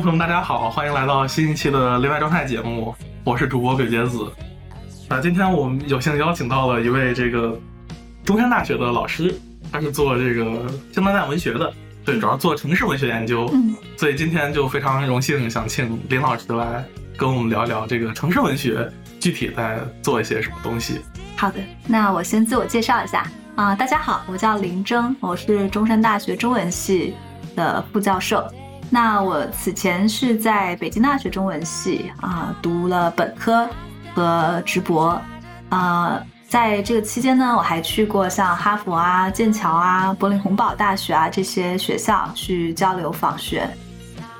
朋友们，大家好，欢迎来到新一期的恋爱状态节目，我是主播鬼杰子。那，今天我们有幸邀请到了一位这个中山大学的老师，他是做这个现当代文学的，对，主要做城市文学研究。嗯，所以今天就非常荣幸想请林老师来跟我们聊一聊这个城市文学具体在做一些什么东西。好的，那我先自我介绍一下啊，大家好，我叫林征，我是中山大学中文系的副教授。那我此前是在北京大学中文系啊读了本科和直博，啊，在这个期间呢，我还去过像哈佛啊、剑桥啊、柏林洪堡大学啊这些学校去交流访学。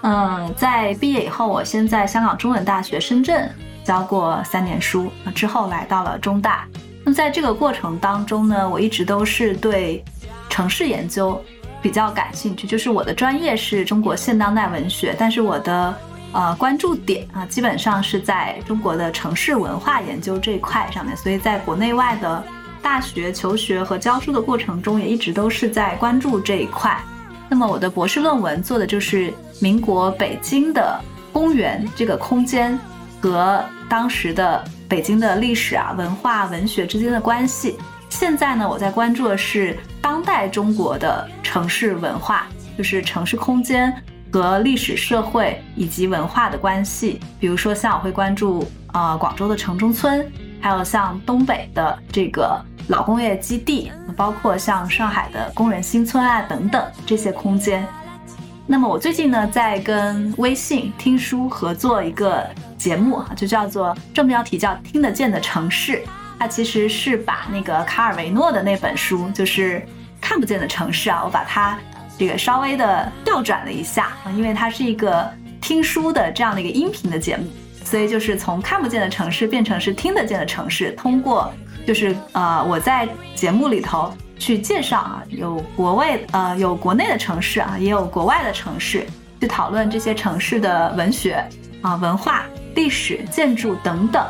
嗯，在毕业以后，我先在香港中文大学深圳教过三年书，之后来到了中大。那么在这个过程当中呢，我一直都是对城市研究。比较感兴趣，就是我的专业是中国现当代文学，但是我的呃关注点啊，基本上是在中国的城市文化研究这一块上面，所以在国内外的大学求学和教书的过程中，也一直都是在关注这一块。那么我的博士论文做的就是民国北京的公园这个空间和当时的北京的历史啊、文化、文学之间的关系。现在呢，我在关注的是当代中国的城市文化，就是城市空间和历史社会以及文化的关系。比如说，像我会关注呃广州的城中村，还有像东北的这个老工业基地，包括像上海的工人新村啊等等这些空间。那么我最近呢，在跟微信听书合作一个节目，就叫做正标题叫《听得见的城市》。它其实是把那个卡尔维诺的那本书，就是看不见的城市啊，我把它这个稍微的调转了一下，因为它是一个听书的这样的一个音频的节目，所以就是从看不见的城市变成是听得见的城市。通过就是呃我在节目里头去介绍啊，有国外呃有国内的城市啊，也有国外的城市，去讨论这些城市的文学啊、文化、历史、建筑等等。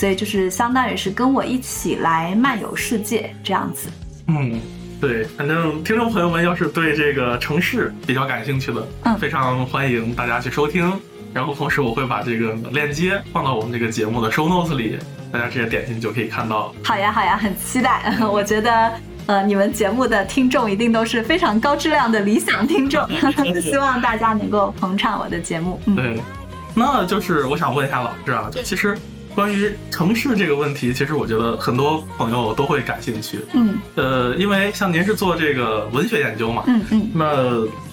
所以就是相当于是跟我一起来漫游世界这样子。嗯，对，反正听众朋友们要是对这个城市比较感兴趣的，嗯，非常欢迎大家去收听。然后同时我会把这个链接放到我们这个节目的 show notes 里，大家直接点进去就可以看到。好呀，好呀，很期待。我觉得呃，你们节目的听众一定都是非常高质量的理想听众 希望大家能够捧场我的节目。对，那就是我想问一下老师啊，就其实。关于城市这个问题，其实我觉得很多朋友都会感兴趣。嗯，呃，因为像您是做这个文学研究嘛，嗯嗯，那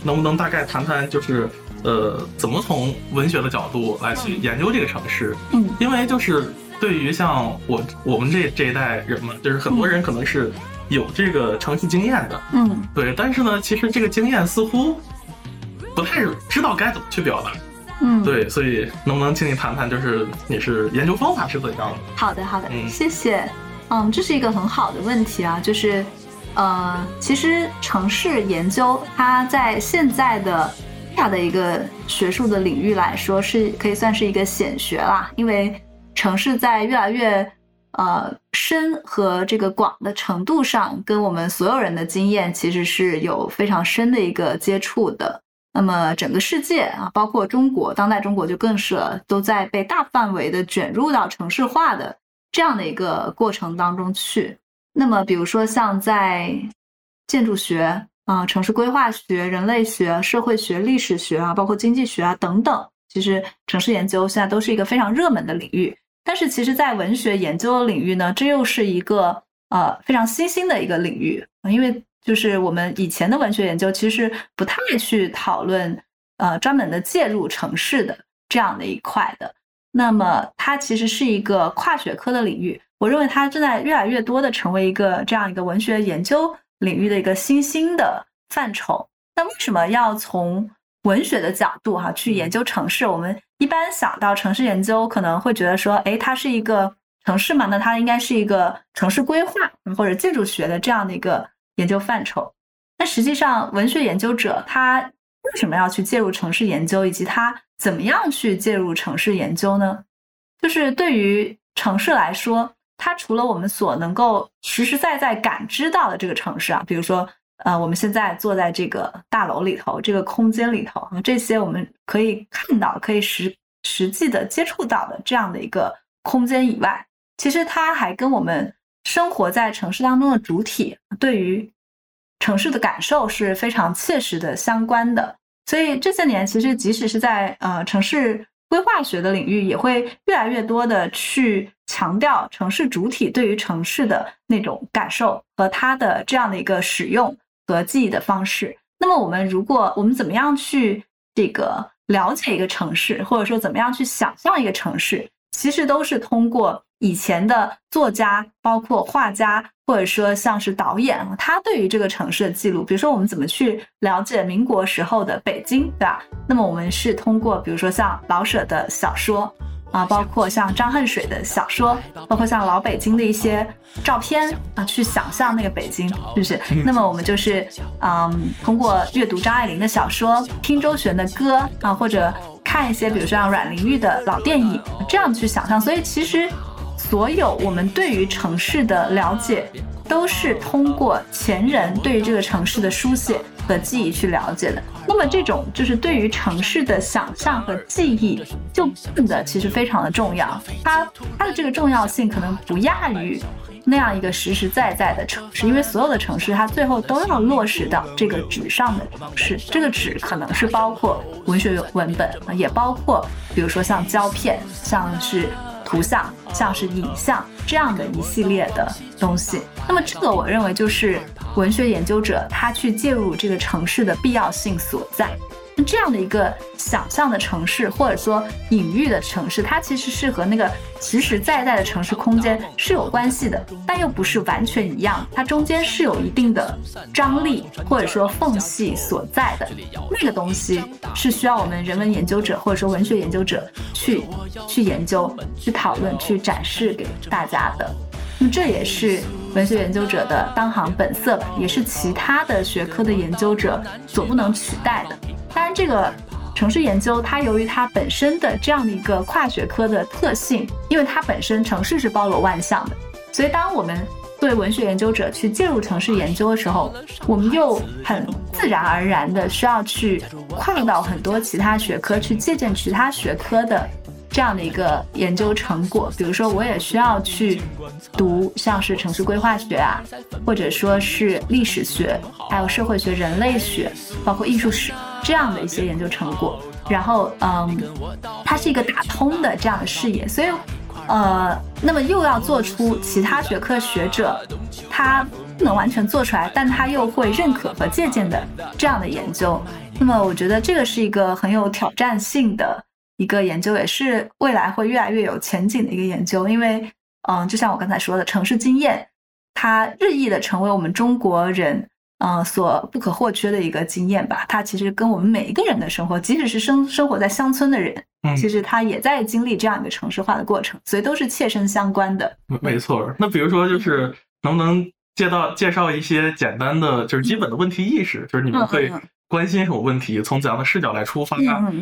能不能大概谈谈，就是呃，怎么从文学的角度来去研究这个城市？嗯，因为就是对于像我我们这这一代人嘛，就是很多人可能是有这个城市经验的，嗯，对，但是呢，其实这个经验似乎不太知道该怎么去表达。嗯，对，所以能不能请你谈谈，就是你是研究方法是怎样的？好的，好的，嗯，谢谢。嗯，这是一个很好的问题啊，就是，呃，其实城市研究它在现在的大的一个学术的领域来说，是可以算是一个显学啦，因为城市在越来越呃深和这个广的程度上，跟我们所有人的经验其实是有非常深的一个接触的。那么整个世界啊，包括中国，当代中国就更是了，都在被大范围的卷入到城市化的这样的一个过程当中去。那么，比如说像在建筑学啊、城市规划学、人类学、社会学、历史学啊，包括经济学啊等等，其实城市研究现在都是一个非常热门的领域。但是，其实，在文学研究的领域呢，这又是一个呃非常新兴的一个领域，因为。就是我们以前的文学研究，其实不太去讨论，呃，专门的介入城市的这样的一块的。那么，它其实是一个跨学科的领域。我认为它正在越来越多的成为一个这样一个文学研究领域的一个新兴的范畴。那为什么要从文学的角度哈去研究城市？我们一般想到城市研究，可能会觉得说，哎，它是一个城市嘛，那它应该是一个城市规划或者建筑学的这样的一个。研究范畴，那实际上文学研究者他为什么要去介入城市研究，以及他怎么样去介入城市研究呢？就是对于城市来说，它除了我们所能够实实在在感知到的这个城市啊，比如说呃，我们现在坐在这个大楼里头，这个空间里头，这些我们可以看到、可以实实际的接触到的这样的一个空间以外，其实它还跟我们生活在城市当中的主体对于城市的感受是非常切实的相关的。所以这些年，其实即使是在呃城市规划学的领域，也会越来越多的去强调城市主体对于城市的那种感受和它的这样的一个使用。和记忆的方式。那么，我们如果我们怎么样去这个了解一个城市，或者说怎么样去想象一个城市，其实都是通过以前的作家，包括画家，或者说像是导演，他对于这个城市的记录。比如说，我们怎么去了解民国时候的北京，对吧？那么，我们是通过比如说像老舍的小说。啊，包括像张恨水的小说，包括像老北京的一些照片啊，去想象那个北京，是不是？那么我们就是，嗯，通过阅读张爱玲的小说，听周璇的歌啊，或者看一些，比如说像阮玲玉的老电影，这样去想象。所以其实，所有我们对于城市的了解，都是通过前人对于这个城市的书写。和记忆去了解的，那么这种就是对于城市的想象和记忆，就变得其实非常的重要。它它的这个重要性可能不亚于那样一个实实在在的城市，因为所有的城市它最后都要落实到这个纸上的城市。这个纸可能是包括文学文本，也包括比如说像胶片，像是。图像像是影像这样的一系列的东西，那么这个我认为就是文学研究者他去介入这个城市的必要性所在。这样的一个想象的城市，或者说隐喻的城市，它其实是和那个实实在在的城市空间是有关系的，但又不是完全一样。它中间是有一定的张力或者说缝隙所在的。那个东西是需要我们人文研究者或者说文学研究者去去研究、去讨论、去展示给大家的。那么这也是文学研究者的当行本色，也是其他的学科的研究者所不能取代的。当然，这个城市研究它由于它本身的这样的一个跨学科的特性，因为它本身城市是包罗万象的，所以当我们作为文学研究者去介入城市研究的时候，我们又很自然而然的需要去跨到很多其他学科，去借鉴其他学科的。这样的一个研究成果，比如说，我也需要去读像是城市规划学啊，或者说是历史学，还有社会学、人类学，包括艺术史这样的一些研究成果。然后，嗯，它是一个打通的这样的视野，所以，呃，那么又要做出其他学科学者他不能完全做出来，但他又会认可和借鉴的这样的研究。那么，我觉得这个是一个很有挑战性的。一个研究也是未来会越来越有前景的一个研究，因为，嗯，就像我刚才说的，城市经验，它日益的成为我们中国人，嗯，所不可或缺的一个经验吧。它其实跟我们每一个人的生活，即使是生生活在乡村的人，其实他也在经历这样一个城市化的过程，所以都是切身相关的。没错。那比如说，就是能不能介绍介绍一些简单的，就是基本的问题意识，就是你们会关心什么问题，从怎样的视角来出发，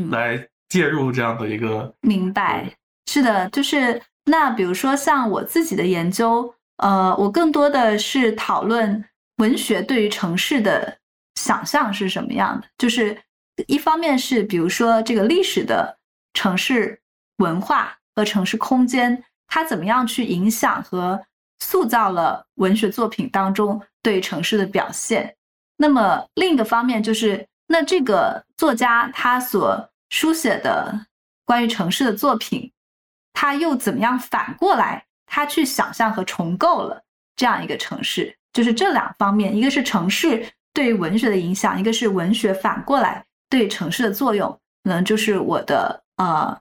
来。介入这样的一个明白是的，就是那比如说像我自己的研究，呃，我更多的是讨论文学对于城市的想象是什么样的。就是一方面是比如说这个历史的城市文化和城市空间，它怎么样去影响和塑造了文学作品当中对城市的表现。那么另一个方面就是那这个作家他所书写的关于城市的作品，他又怎么样反过来，他去想象和重构了这样一个城市？就是这两方面，一个是城市对于文学的影响，一个是文学反过来对城市的作用，可能就是我的呃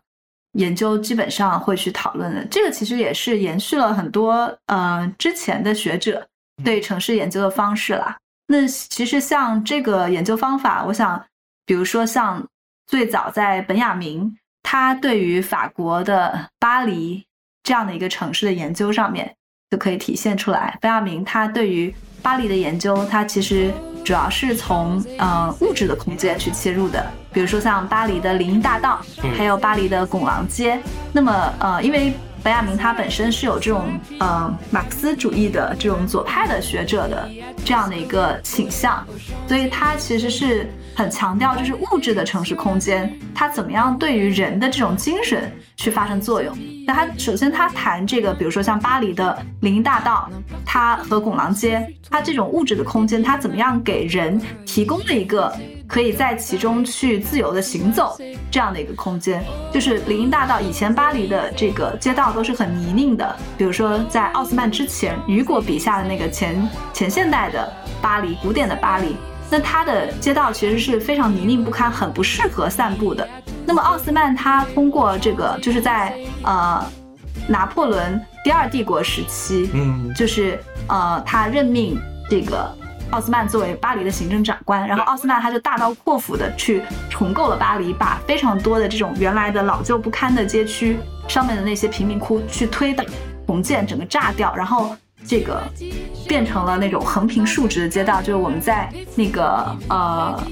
研究基本上会去讨论的。这个其实也是延续了很多呃之前的学者对城市研究的方式啦。那其实像这个研究方法，我想，比如说像。最早在本雅明，他对于法国的巴黎这样的一个城市的研究上面就可以体现出来。本雅明他对于巴黎的研究，他其实主要是从呃物质的空间去切入的，比如说像巴黎的林荫大道，还有巴黎的拱廊街。那么呃，因为本雅明他本身是有这种呃马克思主义的这种左派的学者的这样的一个倾向，所以他其实是很强调就是物质的城市空间，它怎么样对于人的这种精神去发生作用。那他首先他谈这个，比如说像巴黎的林荫大道，它和拱廊街，它这种物质的空间，它怎么样给人提供了一个。可以在其中去自由的行走，这样的一个空间，就是林荫大道。以前巴黎的这个街道都是很泥泞的，比如说在奥斯曼之前，雨果笔下的那个前前现代的巴黎，古典的巴黎，那它的街道其实是非常泥泞不堪，很不适合散步的。那么奥斯曼他通过这个，就是在呃拿破仑第二帝国时期，嗯，就是呃他任命这个。奥斯曼作为巴黎的行政长官，然后奥斯曼他就大刀阔斧的去重构了巴黎，把非常多的这种原来的老旧不堪的街区上面的那些贫民窟去推倒重建，整个炸掉，然后这个变成了那种横平竖直的街道。就是我们在那个呃，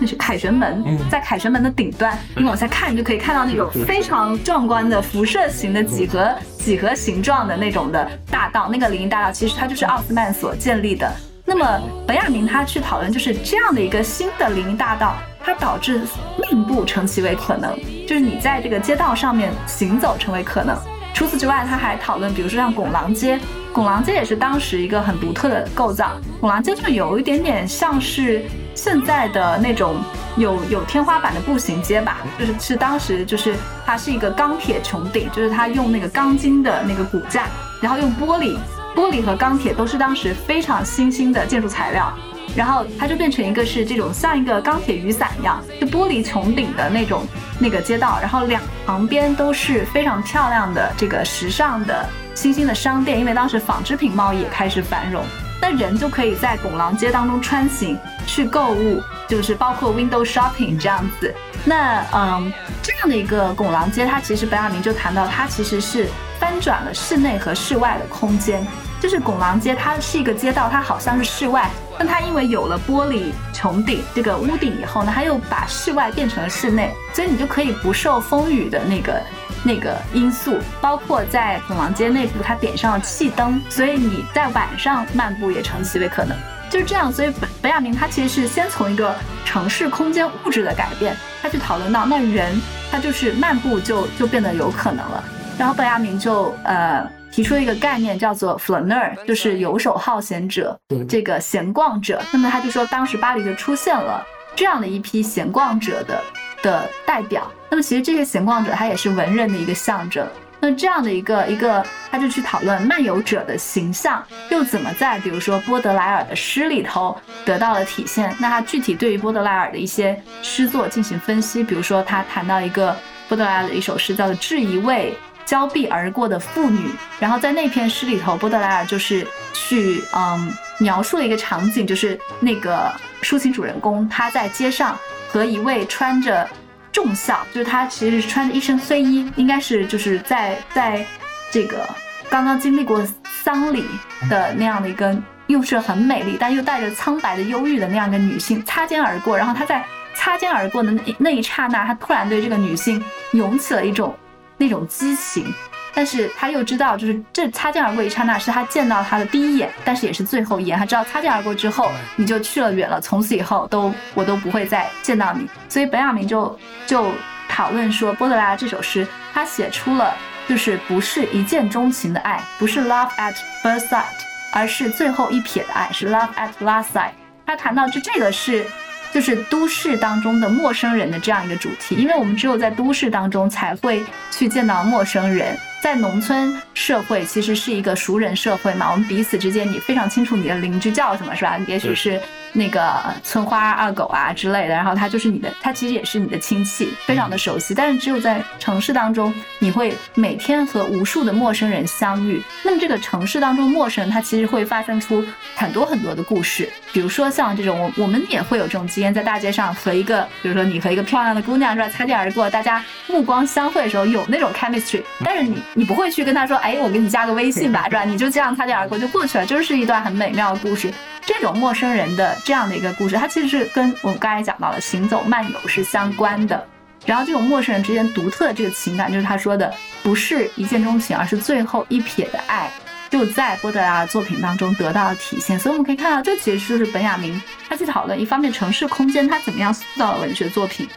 那是凯旋门，在凯旋门的顶端，你往下看，你就可以看到那种非常壮观的辐射型的几何几何形状的那种的大道。那个林荫大道其实它就是奥斯曼所建立的。那么本雅明他去讨论，就是这样的一个新的林荫大道，它导致漫步成其为可能，就是你在这个街道上面行走成为可能。除此之外，他还讨论，比如说像拱廊街，拱廊街也是当时一个很独特的构造。拱廊街就有一点点像是现在的那种有有天花板的步行街吧，就是是当时就是它是一个钢铁穹顶，就是它用那个钢筋的那个骨架，然后用玻璃。玻璃和钢铁都是当时非常新兴的建筑材料，然后它就变成一个是这种像一个钢铁雨伞一样，就玻璃穹顶的那种那个街道，然后两旁边都是非常漂亮的这个时尚的新兴的商店，因为当时纺织品贸易也开始繁荣，那人就可以在拱廊街当中穿行去购物，就是包括 window shopping 这样子。那嗯，这样的一个拱廊街，它其实本雅明就谈到，它其实是。翻转了室内和室外的空间，就是拱廊街，它是一个街道，它好像是室外，但它因为有了玻璃穹顶这个屋顶以后呢，它又把室外变成了室内，所以你就可以不受风雨的那个那个因素，包括在拱廊街内部，它点上了气灯，所以你在晚上漫步也成其为可能，就是这样。所以本本雅明他其实是先从一个城市空间物质的改变，他去讨论到那人他就是漫步就就变得有可能了。然后本雅明就呃提出了一个概念，叫做 flaner，就是游手好闲者，这个闲逛者。那么他就说，当时巴黎就出现了这样的一批闲逛者的的代表。那么其实这些闲逛者他也是文人的一个象征。那这样的一个一个，他就去讨论漫游者的形象又怎么在比如说波德莱尔的诗里头得到了体现。那他具体对于波德莱尔的一些诗作进行分析，比如说他谈到一个波德莱尔的一首诗，叫做《致一位》。交臂而过的妇女，然后在那篇诗里头，波德莱尔就是去嗯描述了一个场景，就是那个抒情主人公他在街上和一位穿着重孝，就是他其实是穿着一身黑衣，应该是就是在在这个刚刚经历过丧礼的那样的一个，又是很美丽但又带着苍白的忧郁的那样一个女性擦肩而过，然后他在擦肩而过的那那一刹那，他突然对这个女性涌起了一种。那种激情，但是他又知道，就是这擦肩而过一刹那是他见到他的第一眼，但是也是最后一眼。他知道擦肩而过之后，你就去了远了，从此以后都我都不会再见到你。所以本雅明就就讨论说，波德莱这首诗，他写出了就是不是一见钟情的爱，不是 love at first sight，而是最后一瞥的爱，是 love at last sight。他谈到就这个是。就是都市当中的陌生人的这样一个主题，因为我们只有在都市当中才会去见到陌生人，在农村社会其实是一个熟人社会嘛，我们彼此之间你非常清楚你的邻居叫什么，是吧？也许是。那个村花二狗啊之类的，然后他就是你的，他其实也是你的亲戚，非常的熟悉。但是只有在城市当中，你会每天和无数的陌生人相遇。那么这个城市当中陌生人，他其实会发生出很多很多的故事。比如说像这种，我我们也会有这种经验，在大街上和一个，比如说你和一个漂亮的姑娘是吧，擦肩而过，大家目光相会的时候有那种 chemistry。但是你你不会去跟他说，哎，我给你加个微信吧，是吧？你就这样擦肩而过就过去了，就是一段很美妙的故事。这种陌生人的这样的一个故事，它其实是跟我们刚才讲到的行走漫游是相关的。然后这种陌生人之间独特的这个情感，就是他说的不是一见钟情，而是最后一瞥的爱，就在波德莱尔作品当中得到了体现。所以我们可以看到，这其实就是本雅明他去讨论一方面城市空间他怎么样塑造了文学作品，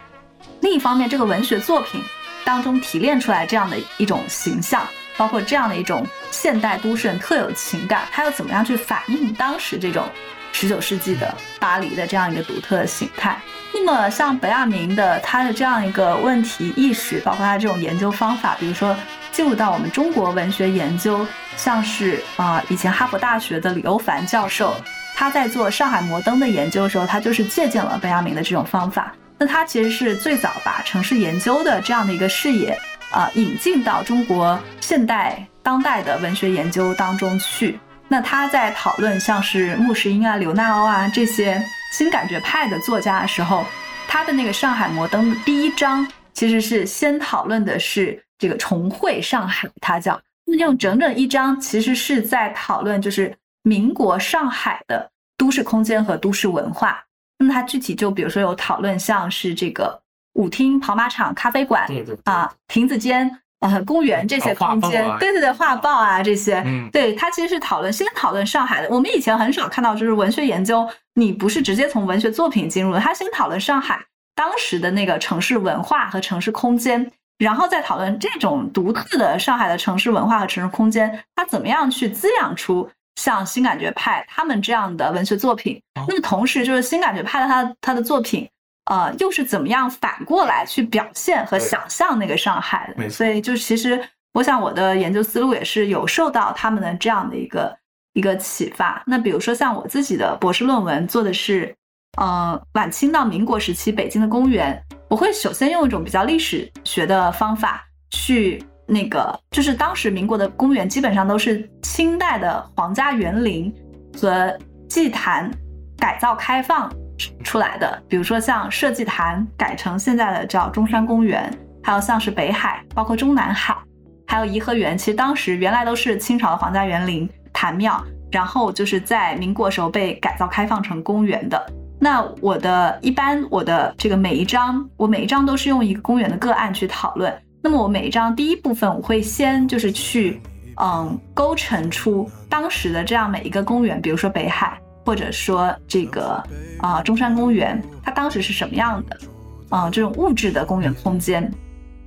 另一方面这个文学作品当中提炼出来这样的一种形象，包括这样的一种现代都市人特有情感，它又怎么样去反映当时这种十九世纪的巴黎的这样一个独特的形态。那么像本亚明的他的这样一个问题意识，包括他这种研究方法，比如说进入到我们中国文学研究，像是啊、以前哈佛大学的李欧凡教授，他在做上海摩登的研究的时候，他就是借鉴了本雅明的这种方法。那他其实是最早把城市研究的这样的一个视野，啊、引进到中国现代当代的文学研究当中去。那他在讨论像是穆石英啊、刘娜欧啊这些新感觉派的作家的时候，他的那个《上海摩登》第一章其实是先讨论的是这个重绘上海，他叫那用整整一章其实是在讨论就是民国上海的都市空间和都市文化。那么他具体就比如说有讨论像是这个舞厅、跑马场、咖啡馆啊、亭子间、呃公园这些空间啊，对对对，画报啊这些，嗯对，它其实是讨论先讨论上海的。我们以前很少看到，就是文学研究，你不是直接从文学作品进入的，他先讨论上海当时的那个城市文化和城市空间，然后再讨论这种独特的上海的城市文化和城市空间，它怎么样去滋养出像新感觉派他们这样的文学作品。哦那么同时，就是新感觉派的他他的作品。呃，又是怎么样反过来去表现和想象那个上海的？所以就其实我想我的研究思路也是有受到他们的这样的一个一个启发。那比如说像我自己的博士论文做的是，呃，晚清到民国时期北京的公园，我会首先用一种比较历史学的方法去那个，就是当时民国的公园基本上都是清代的皇家园林和祭坛改造开放出来的，比如说像社稷坛改成现在的叫中山公园，还有像是北海，包括中南海，还有颐和园，其实当时原来都是清朝的皇家园林坛庙，然后就是在民国时候被改造开放成公园的。那我的一般我的这个每一章，我每一章都是用一个公园的个案去讨论。那么我每一章第一部分，我会先就是去嗯构成出当时的这样每一个公园，比如说北海，或者说这个啊、中山公园，它当时是什么样的啊、这种物质的公园空间。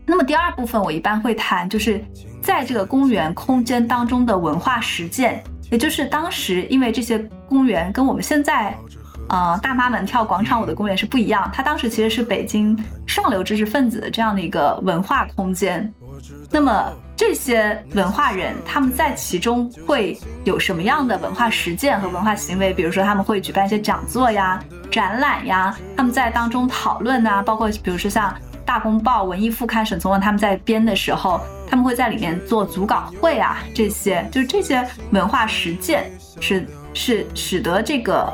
那么第二部分我一般会谈，就是在这个公园空间当中的文化实践，也就是当时因为这些公园跟我们现在。呃，大妈们跳广场舞的公园是不一样，它当时其实是北京上流知识分子的这样的一个文化空间。那么这些文化人，他们在其中会有什么样的文化实践和文化行为？比如说，他们会举办一些讲座呀、展览呀，他们在当中讨论啊，包括比如说像《大公报》文艺副刊沈从文他们在编的时候，他们会在里面做组稿会啊，这些就是这些文化实践是是使得这个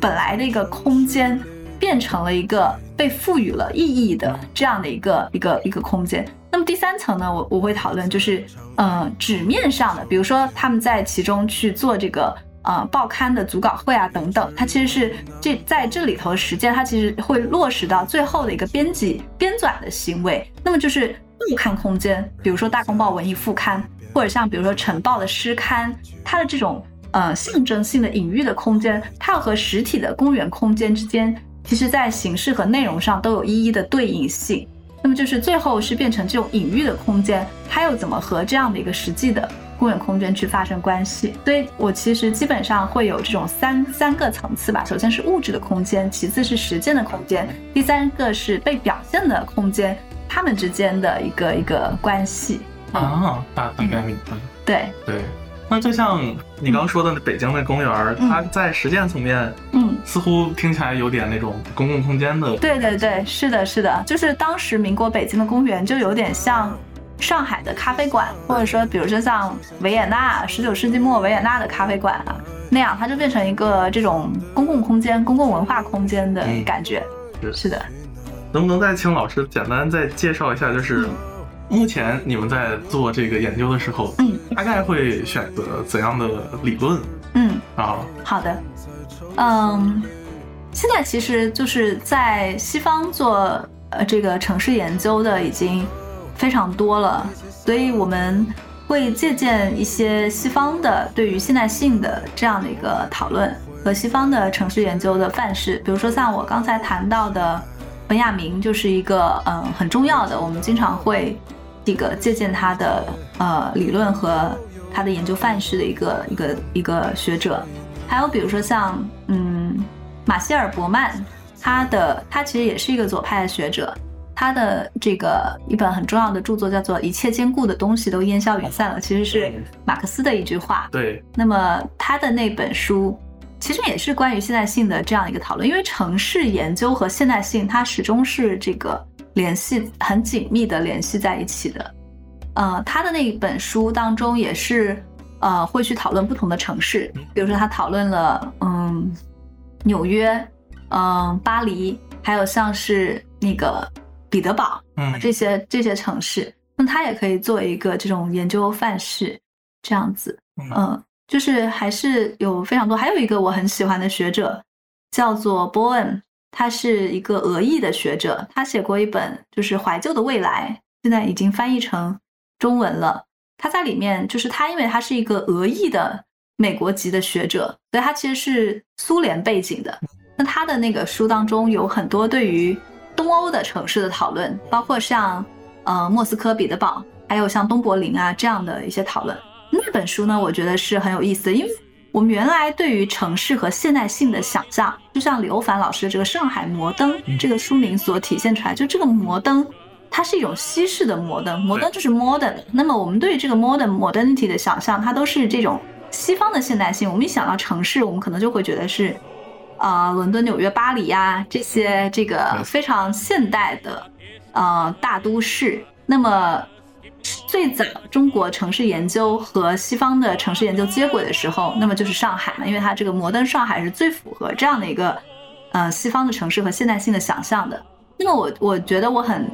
本来的一个空间变成了一个被赋予了意义的这样的一个一个一个空间。那么第三层呢，我我会讨论就是，呃，纸面上的，比如说他们在其中去做这个呃报刊的组稿会啊等等，它其实是这在这里头实践，它其实会落实到最后的一个编辑编纂的行为。那么就是报刊空间，比如说大公报文艺副刊，或者像比如说晨报的诗刊，它的这种呃象征性的隐喻的空间，它要和实体的公园空间之间，其实在形式和内容上都有一一的对应性。那么就是最后是变成这种隐喻的空间，它又怎么和这样的一个实际的公园空间去发生关系？所以我其实基本上会有这种三三个层次吧。首先是物质的空间，其次是实践的空间，第三个是被表现的空间，它们之间的一个一个关系。啊，大大概明白。对，对，那就像你刚说的北京的公园，嗯它在实践层面嗯。似乎听起来有点那种公共空间的。对对对，是的，是的，就是当时民国北京的公园就有点像上海的咖啡馆，或者说，比如说像维也纳十九世纪末维也纳的咖啡馆啊那样，它就变成一个这种公共空间、公共文化空间的嗯感觉。是是的，能不能再请老师简单再介绍一下，就是目前你们在做这个研究的时候，嗯。大概会选择怎样的理论？嗯，啊？好的，嗯，现在其实就是在西方做呃这个城市研究的已经非常多了，所以我们会借鉴一些西方的对于现代性的这样的一个讨论和西方的城市研究的范式，比如说像我刚才谈到的本雅明，就是一个嗯很重要的，我们经常会这个借鉴他的呃理论和他的研究范式的一个一个一个学者。还有比如说像嗯马歇尔伯曼，他的他其实也是一个左派的学者，他的这个一本很重要的著作叫做《一切坚固的东西都烟消云散了》，其实是马克思的一句话。对，那么他的那本书其实也是关于现代性的这样一个讨论，因为城市研究和现代性它始终是这个联系很紧密的联系在一起的。呃，他的那一本书当中也是。呃，会去讨论不同的城市，比如说他讨论了，嗯，纽约，嗯，巴黎，还有像是那个彼得堡，嗯，这些这些城市，那他也可以做一个这种研究范式，这样子，嗯，就是还是有非常多，还有一个我很喜欢的学者叫做波恩，他是一个俄裔的学者，他写过一本就是怀旧的未来，现在已经翻译成中文了。他在里面，就是他，因为他是一个俄裔的美国籍的学者，所以他其实是苏联背景的。那他的那个书当中有很多对于东欧的城市的讨论，包括像呃莫斯科、彼得堡，还有像东柏林啊这样的一些讨论。那本书呢，我觉得是很有意思的，因为我们原来对于城市和现代性的想象，就像刘凡老师的这个《上海摩登》这个书名所体现出来，就这个摩登。它是一种西式的摩登，摩登就是 modern。那么我们对于这个 modern modernity 的想象，它都是这种西方的现代性。我们一想到城市，我们可能就会觉得是，呃，伦敦、纽约、巴黎呀这些这个非常现代的呃大都市。那么最早中国城市研究和西方的城市研究接轨的时候，那么就是上海嘛，因为它这个摩登上海是最符合这样的一个呃西方的城市和现代性的想象的。那么我我觉得我很。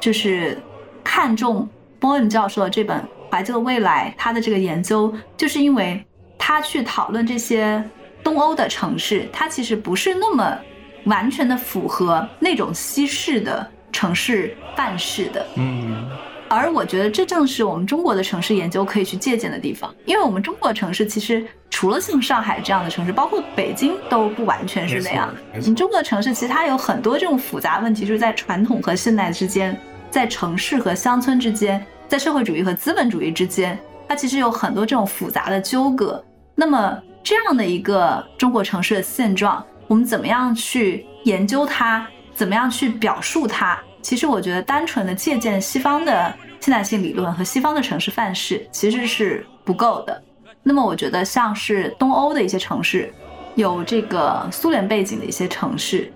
就是看重波恩教授的这本《怀旧的未来》，他的这个研究，就是因为他去讨论这些东欧的城市，它其实不是那么完全的符合那种西式的城市范式的。嗯。而我觉得这正是我们中国的城市研究可以去借鉴的地方，因为我们中国城市其实除了像上海这样的城市，包括北京都不完全是那样。你中国城市其实它有很多这种复杂问题，就是在传统和现代之间。在城市和乡村之间，在社会主义和资本主义之间，它其实有很多这种复杂的纠葛。那么，这样的一个中国城市的现状，我们怎么样去研究它？怎么样去表述它？其实，我觉得单纯的借鉴西方的现代性理论和西方的城市范式，其实是不够的。那么，我觉得像是东欧的一些城市，有这个苏联背景的一些城市。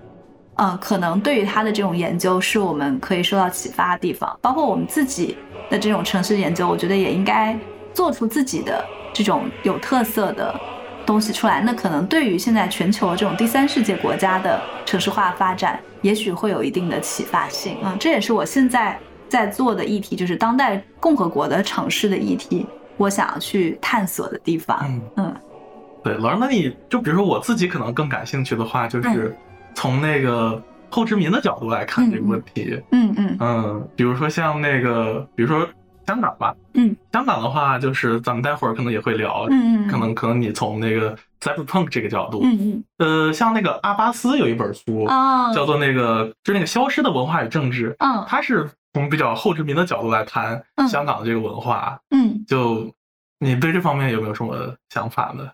嗯，可能对于他的这种研究，是我们可以受到启发的地方。包括我们自己的这种城市研究，我觉得也应该做出自己的这种有特色的东西出来。那可能对于现在全球这种第三世界国家的城市化发展，也许会有一定的启发性。嗯，这也是我现在在做的议题，就是当代共和国的城市的议题，我想要去探索的地方。嗯。嗯，对，老师，那你就比如说我自己可能更感兴趣的话，就是。从那个后殖民的角度来看这个问题，嗯嗯嗯，比如说像那个，比如说香港吧，嗯，香港的话，就是咱们待会儿可能也会聊，嗯嗯，可能可能你从那个 cyberpunk 这个角度，嗯嗯，呃，像那个阿巴斯有一本书，啊，叫做那个就那个消失的文化与政治，嗯，他是从比较后殖民的角度来谈香港的这个文化，嗯，就你对这方面有没有什么想法呢？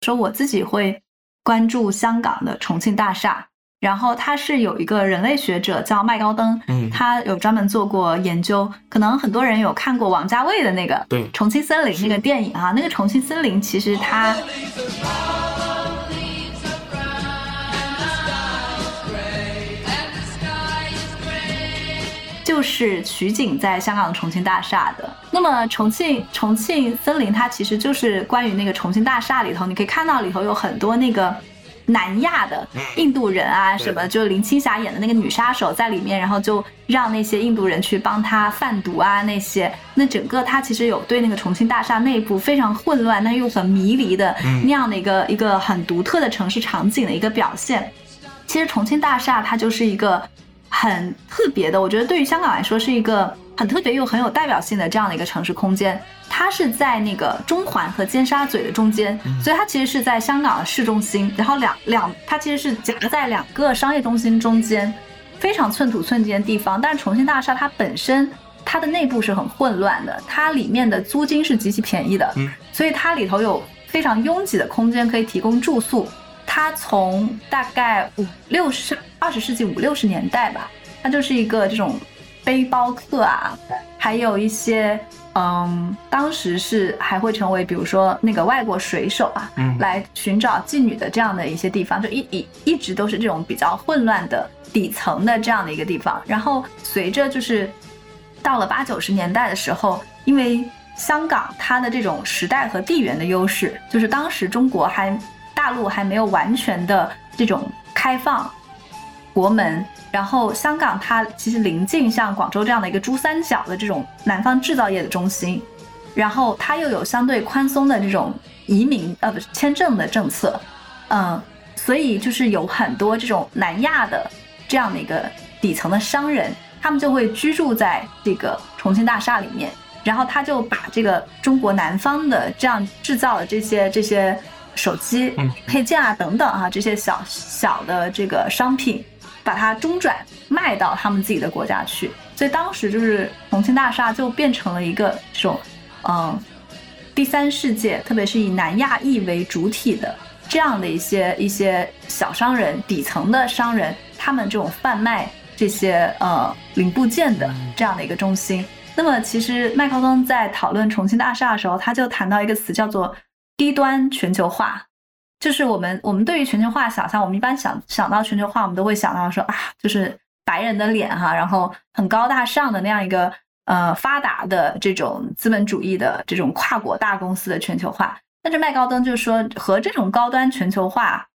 说我自己会关注香港的重庆大厦。然后他是有一个人类学者叫麦高登，嗯，他有专门做过研究，可能很多人有看过王家卫的那个对《重庆森林》那个电影啊，那个《重庆森林》其实它就是取景在香港的重庆大厦的。那么重庆重庆森林它其实就是关于那个重庆大厦里头，你可以看到里头有很多那个。南亚的印度人啊，什么就林青霞演的那个女杀手在里面，然后就让那些印度人去帮她贩毒啊，那些那整个他其实有对那个重庆大厦内部非常混乱但又很迷离的那样的一个一个很独特的城市场景的一个表现。其实重庆大厦它就是一个很特别的，我觉得对于香港来说是一个很特别又很有代表性的这样的一个城市空间。它是在那个中环和尖沙咀的中间，所以它其实是在香港的市中心，然后两两它其实是夹在两个商业中心中间，非常寸土寸金的地方。但是重庆大厦它本身它的内部是很混乱的，它里面的租金是极其便宜的，所以它里头有非常拥挤的空间可以提供住宿。它从大概五六十二十世纪五六十年代吧，它就是一个这种背包客啊，还有一些。嗯，当时是还会成为，比如说那个外国水手啊，来寻找妓女的这样的一些地方，就一一一直都是这种比较混乱的底层的这样的一个地方。然后随着就是到了八九十年代的时候，因为香港它的这种时代和地缘的优势，就是当时中国还大陆还没有完全的这种开放。国门，然后香港它其实临近像广州这样的一个珠三角的这种南方制造业的中心，然后它又有相对宽松的这种移民呃不是签证的政策，嗯，所以就是有很多这种南亚的这样的一个底层的商人，他们就会居住在这个重庆大厦里面，然后他就把这个中国南方的这样制造的这些这些手机配件啊等等啊这些小小的这个商品。把它中转卖到他们自己的国家去，所以当时就是重庆大厦就变成了一个这种，嗯，第三世界，特别是以南亚裔为主体的这样的一些一些小商人、底层的商人，他们这种贩卖这些呃零部件的这样的一个中心。那么，其实麦高登在讨论重庆大厦的时候，他就谈到一个词叫做低端全球化。就是我们，我们对于全球化想象，我们一般想想到全球化，我们都会想到说啊，就是白人的脸哈，然后很高大上的那样一个呃发达的这种资本主义的这种跨国大公司的全球化。但是麦高登就是说，和这种高端全球化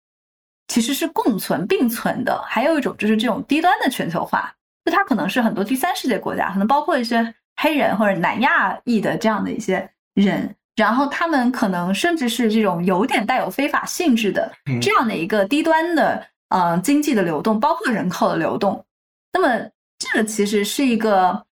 其实是共存并存的。还有一种就是这种低端的全球化，就它可能是很多第三世界国家，可能包括一些黑人或者南亚裔的这样的一些人。然后他们可能甚至是这种有点带有非法性质的这样的一个低端的呃经济的流动，包括人口的流动。那么这个其实是一个，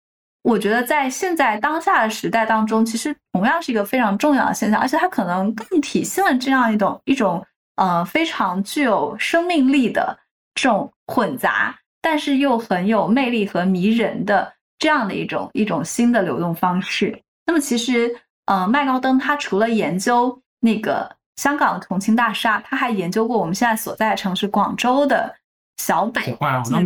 我觉得在现在当下的时代当中，其实同样是一个非常重要的现象，而且它可能更体现了这样一种一种呃非常具有生命力的这种混杂，但是又很有魅力和迷人的这样的一种一种新的流动方式。那么其实。呃，麦高登他除了研究那个香港的重庆大厦，他还研究过我们现在所在的城市广州的小北。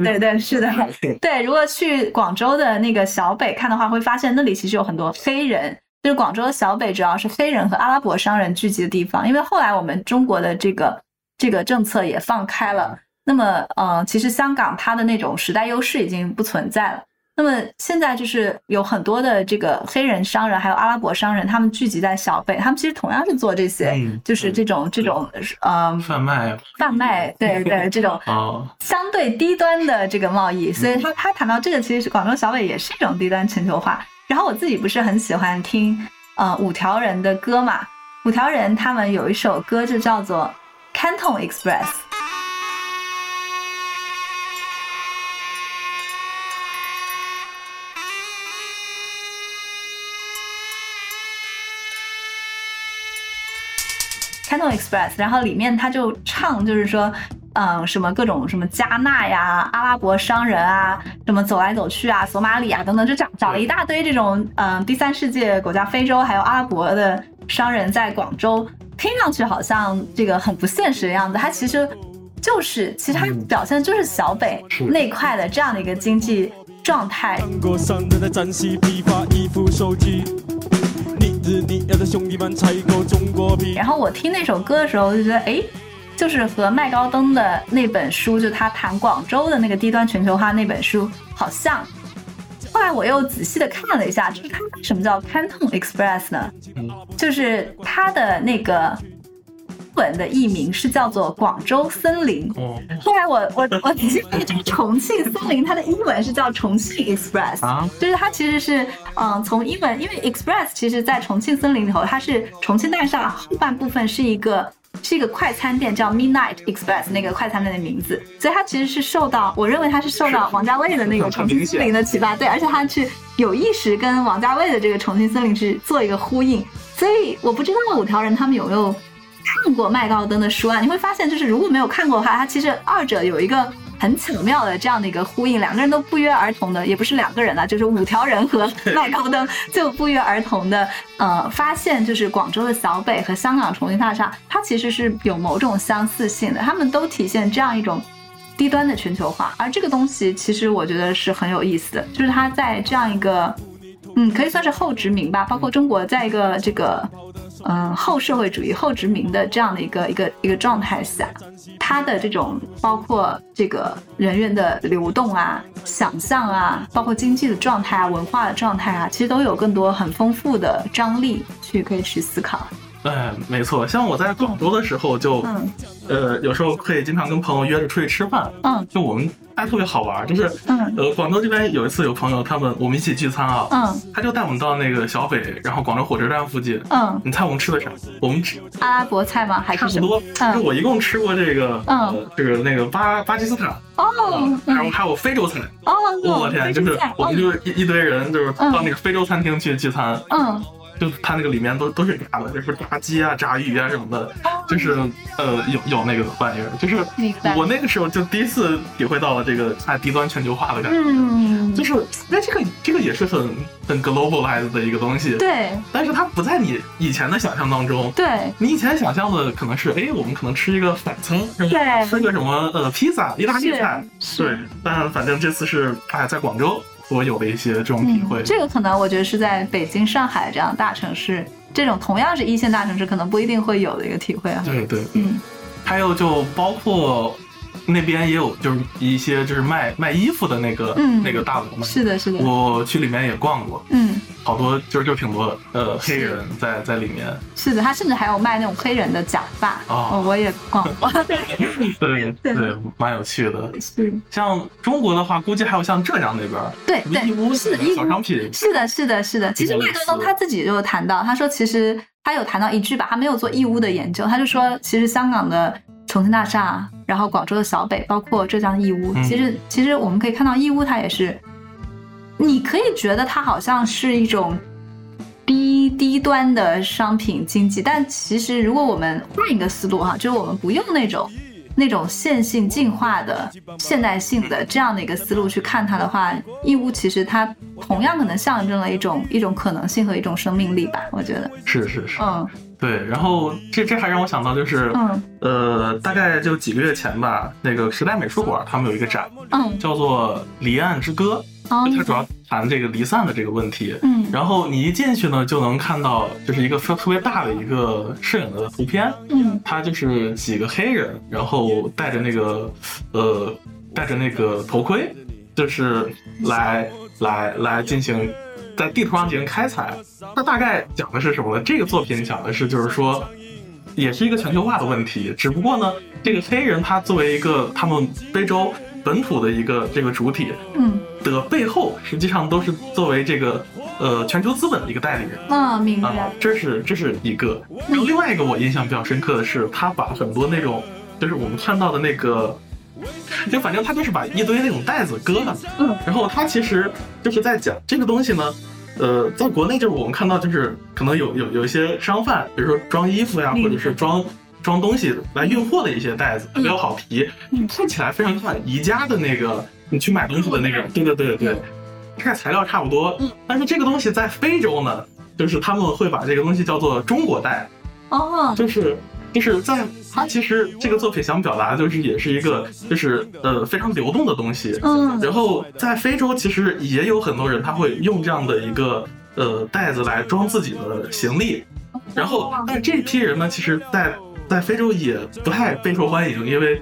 对对，是的，对。如果去广州的那个小北看的话，会发现那里其实有很多黑人，就是广州的小北主要是黑人和阿拉伯商人聚集的地方。因为后来我们中国的这个这个政策也放开了，那么呃，其实香港它的那种时代优势已经不存在了。那么现在就是有很多的这个黑人商人，还有阿拉伯商人，他们聚集在小北，他们其实同样是做这些，就是这种这种呃贩卖贩卖，对对，这种 相对低端的这个贸易。所以他他谈到这个，其实是广州小北也是一种低端全球化。然后我自己不是很喜欢听呃五条人的歌嘛，五条人他们有一首歌就叫做《Canton Express》。Canton Express，然后里面他就唱，就是说，嗯，什么各种什么加纳呀、阿拉伯商人啊，什么走来走去啊、索马里啊等等，就找找了一大堆这种，嗯，第三世界国家、非洲还有阿拉伯的商人在广州，听上去好像这个很不现实的样子，他其实就是，其实他表现就是小北那块的这样的一个经济状态。然后我听那首歌的时候就觉得，哎，就是和麦高登的那本书，就他谈广州的那个低端全球化那本书好像。后来我又仔细的看了一下，就是他什么叫 Canton Express 呢？就是他的那个。文的译名是叫做广州森林。后来我我我仔细发现，重庆森林它的英文是叫重庆 Express，啊，就是它其实是嗯从英文，因为 Express 其实在重庆森林里头，它是重庆大厦后半部分是一个是一个快餐店，叫 Midnight Express 那个快餐店的名字，所以它其实是受到，我认为它是受到王家卫的那个 《重庆森林》的启发，对，而且它是有意识跟王家卫的这个《重庆森林》去做一个呼应，所以我不知道五条人他们有没有看过麦高登的书啊？你会发现，就是如果没有看过的话，它其实二者有一个。很巧妙的这样的一个呼应，两个人都不约而同的，也不是两个人了，就是五条人和麦高登就不约而同的，呃，发现就是广州的小北和香港重庆大厦，它其实是有某种相似性的，他们都体现这样一种低端的全球化，而这个东西其实我觉得是很有意思的，就是它在这样一个，嗯，可以算是后殖民吧，包括中国在一个这个。嗯，后社会主义、后殖民的这样的一个一个一个状态下，它的这种包括这个人员的流动啊、想象啊，包括经济的状态啊、文化的状态啊，其实都有更多很丰富的张力去可以去思考。哎，没错，像我在广州的时候，就，呃，有时候可以经常跟朋友约着出去吃饭，嗯，就我们还特别好玩，就是，嗯，呃，广州这边有一次有朋友他们我们一起聚餐啊，嗯，他就带我们到那个小北，然后广州火车站附近，嗯，你猜我们吃的啥？我们吃阿拉伯菜吗？还是差不多？就我一共吃过这个，嗯，这个那个巴巴基斯坦，哦，还有还有非洲菜，哦，我天，就是我们就一一堆人就是到那个非洲餐厅去聚餐，嗯。就它那个里面都都是炸的，就是炸鸡啊、炸鱼啊什么的，就是呃有有那个玩意儿，就是我那个时候就第一次体会到了这个啊低端全球化的感觉，嗯，就是那这个这个也是很很 globalized 的一个东西，对，但是它不在你以前的想象当中，对，你以前想象的可能是哎我们可能吃一个反餐，对，吃个什么呃披萨、意大利菜，对，但反正这次是哎在广州。我有的一些这种体会，这个可能我觉得是在北京、上海这样大城市，这种同样是一线大城市，可能不一定会有的一个体会啊。对对，嗯，还有就包括。那边也有，就是一些就是卖卖衣服的那个那个大楼嘛。是的，是的。我去里面也逛过，嗯，好多就是就挺多呃黑人在在里面。是的，他甚至还有卖那种黑人的假发哦，我也逛过。对 对，蛮有趣的。是。像中国的话，估计还有像浙江那边，对对，是小商品。是的，是的，是的。其实麦德东他自己就谈到，他说其实他有谈到一句吧，他没有做义乌的研究，他就说其实香港的。重庆大厦，然后广州的小北，包括浙江义乌，其实其实我们可以看到义乌它也是，你可以觉得它好像是一种低低端的商品经济，但其实如果我们换一个思路哈，就是我们不用那种。那种线性进化的现代性的这样的一个思路去看它的话，义乌其实它同样可能象征了一种一种可能性和一种生命力吧，我觉得。是是是，嗯，对。然后这这还让我想到就是，嗯，呃，大概就几个月前吧，那个时代美术馆他们有一个展，嗯，叫做《离岸之歌》。它主要谈这个离散的这个问题，嗯，然后你一进去呢，就能看到就是一个特特别大的一个摄影的图片，嗯，它就是几个黑人，然后戴着那个呃戴着那个头盔，就是来来来进行在地图上进行开采。它大概讲的是什么呢？这个作品讲的是就是说，也是一个全球化的问题，只不过呢，这个黑人他作为一个他们非洲。本土的一个这个主体，嗯，的背后实际上都是作为这个呃全球资本的一个代理人啊，明白。这是这是一个，然后另外一个我印象比较深刻的是，他把很多那种就是我们看到的那个，就反正他就是把一堆那种袋子割了，嗯，然后他其实就是在讲这个东西呢，呃，在国内就是我们看到就是可能有有有一些商贩，比如说装衣服呀，或者是装。装东西来运货的一些袋子比较好提，看起来非常像宜家的那个你去买东西的那个，对对对对对，看材料差不多。但是这个东西在非洲呢，就是他们会把这个东西叫做中国袋，哦，就是就是在他其实这个作品想表达就是也是一个就是呃非常流动的东西，嗯，然后在非洲其实也有很多人他会用这样的一个呃袋子来装自己的行李，然后但这批人呢，其实在在非洲也不太备受欢迎，因为，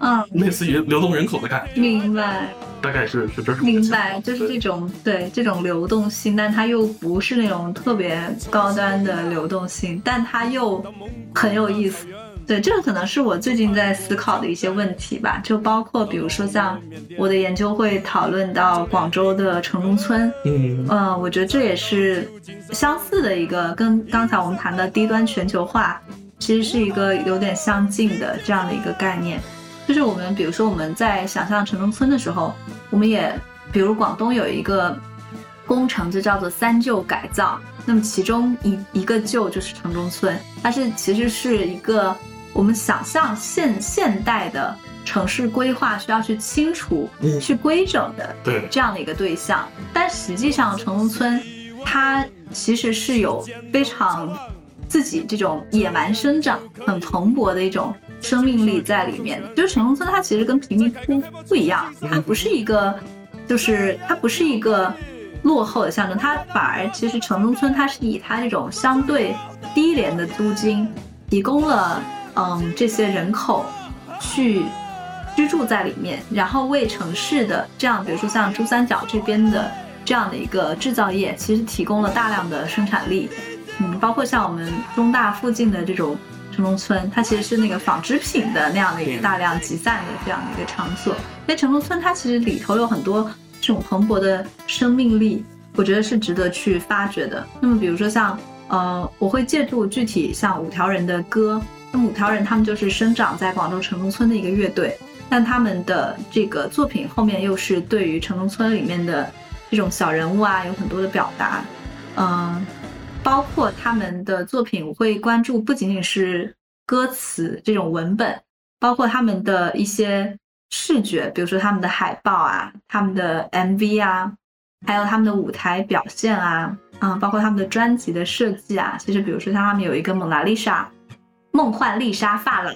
嗯，类似于流动人口的感觉。明白。大概是是这种。明白，就是这种对这种流动性，但它又不是那种特别高端的流动性，但它又很有意思。对，这个可能是我最近在思考的一些问题吧，就包括比如说像我的研究会讨论到广州的城中村，嗯，呃，我觉得这也是相似的一个，跟刚才我们谈的低端全球化。其实是一个有点相近的这样的一个概念。就是我们比如说我们在想象城中村的时候，我们也比如广东有一个工程就叫做三旧改造，那么其中一一个旧就是城中村，它是其实是一个我们想象现现代的城市规划需要去清除、嗯去规整的对，这样的一个对象，但实际上城中村它其实是有非常自己这种野蛮生长、很蓬勃的一种生命力在里面。就是城中村它其实跟贫民窟不一样，它不是一个，就是它不是一个落后的象征，它反而其实城中村它是以它这种相对低廉的租金，提供了嗯这些人口去居住在里面，然后为城市的这样，比如说像珠三角这边的这样的一个制造业，其实提供了大量的生产力。嗯，包括像我们中大附近的这种城中村，它其实是那个纺织品的那样的一个大量集散的这样的一个场所。所以城中村它其实里头有很多这种蓬勃的生命力，我觉得是值得去发掘的。那么比如说像呃，我会借助具体像五条人的歌，那么五条人他们就是生长在广州城中村的一个乐队。但他们的这个作品后面又是对于城中村里面的这种小人物啊有很多的表达，嗯、包括他们的作品，我会关注不仅仅是歌词这种文本，包括他们的一些视觉，比如说他们的海报啊、他们的 MV 啊，还有他们的舞台表现啊，啊、包括他们的专辑的设计啊。其实，比如说像他们有一个蒙娜丽莎。梦幻丽莎发廊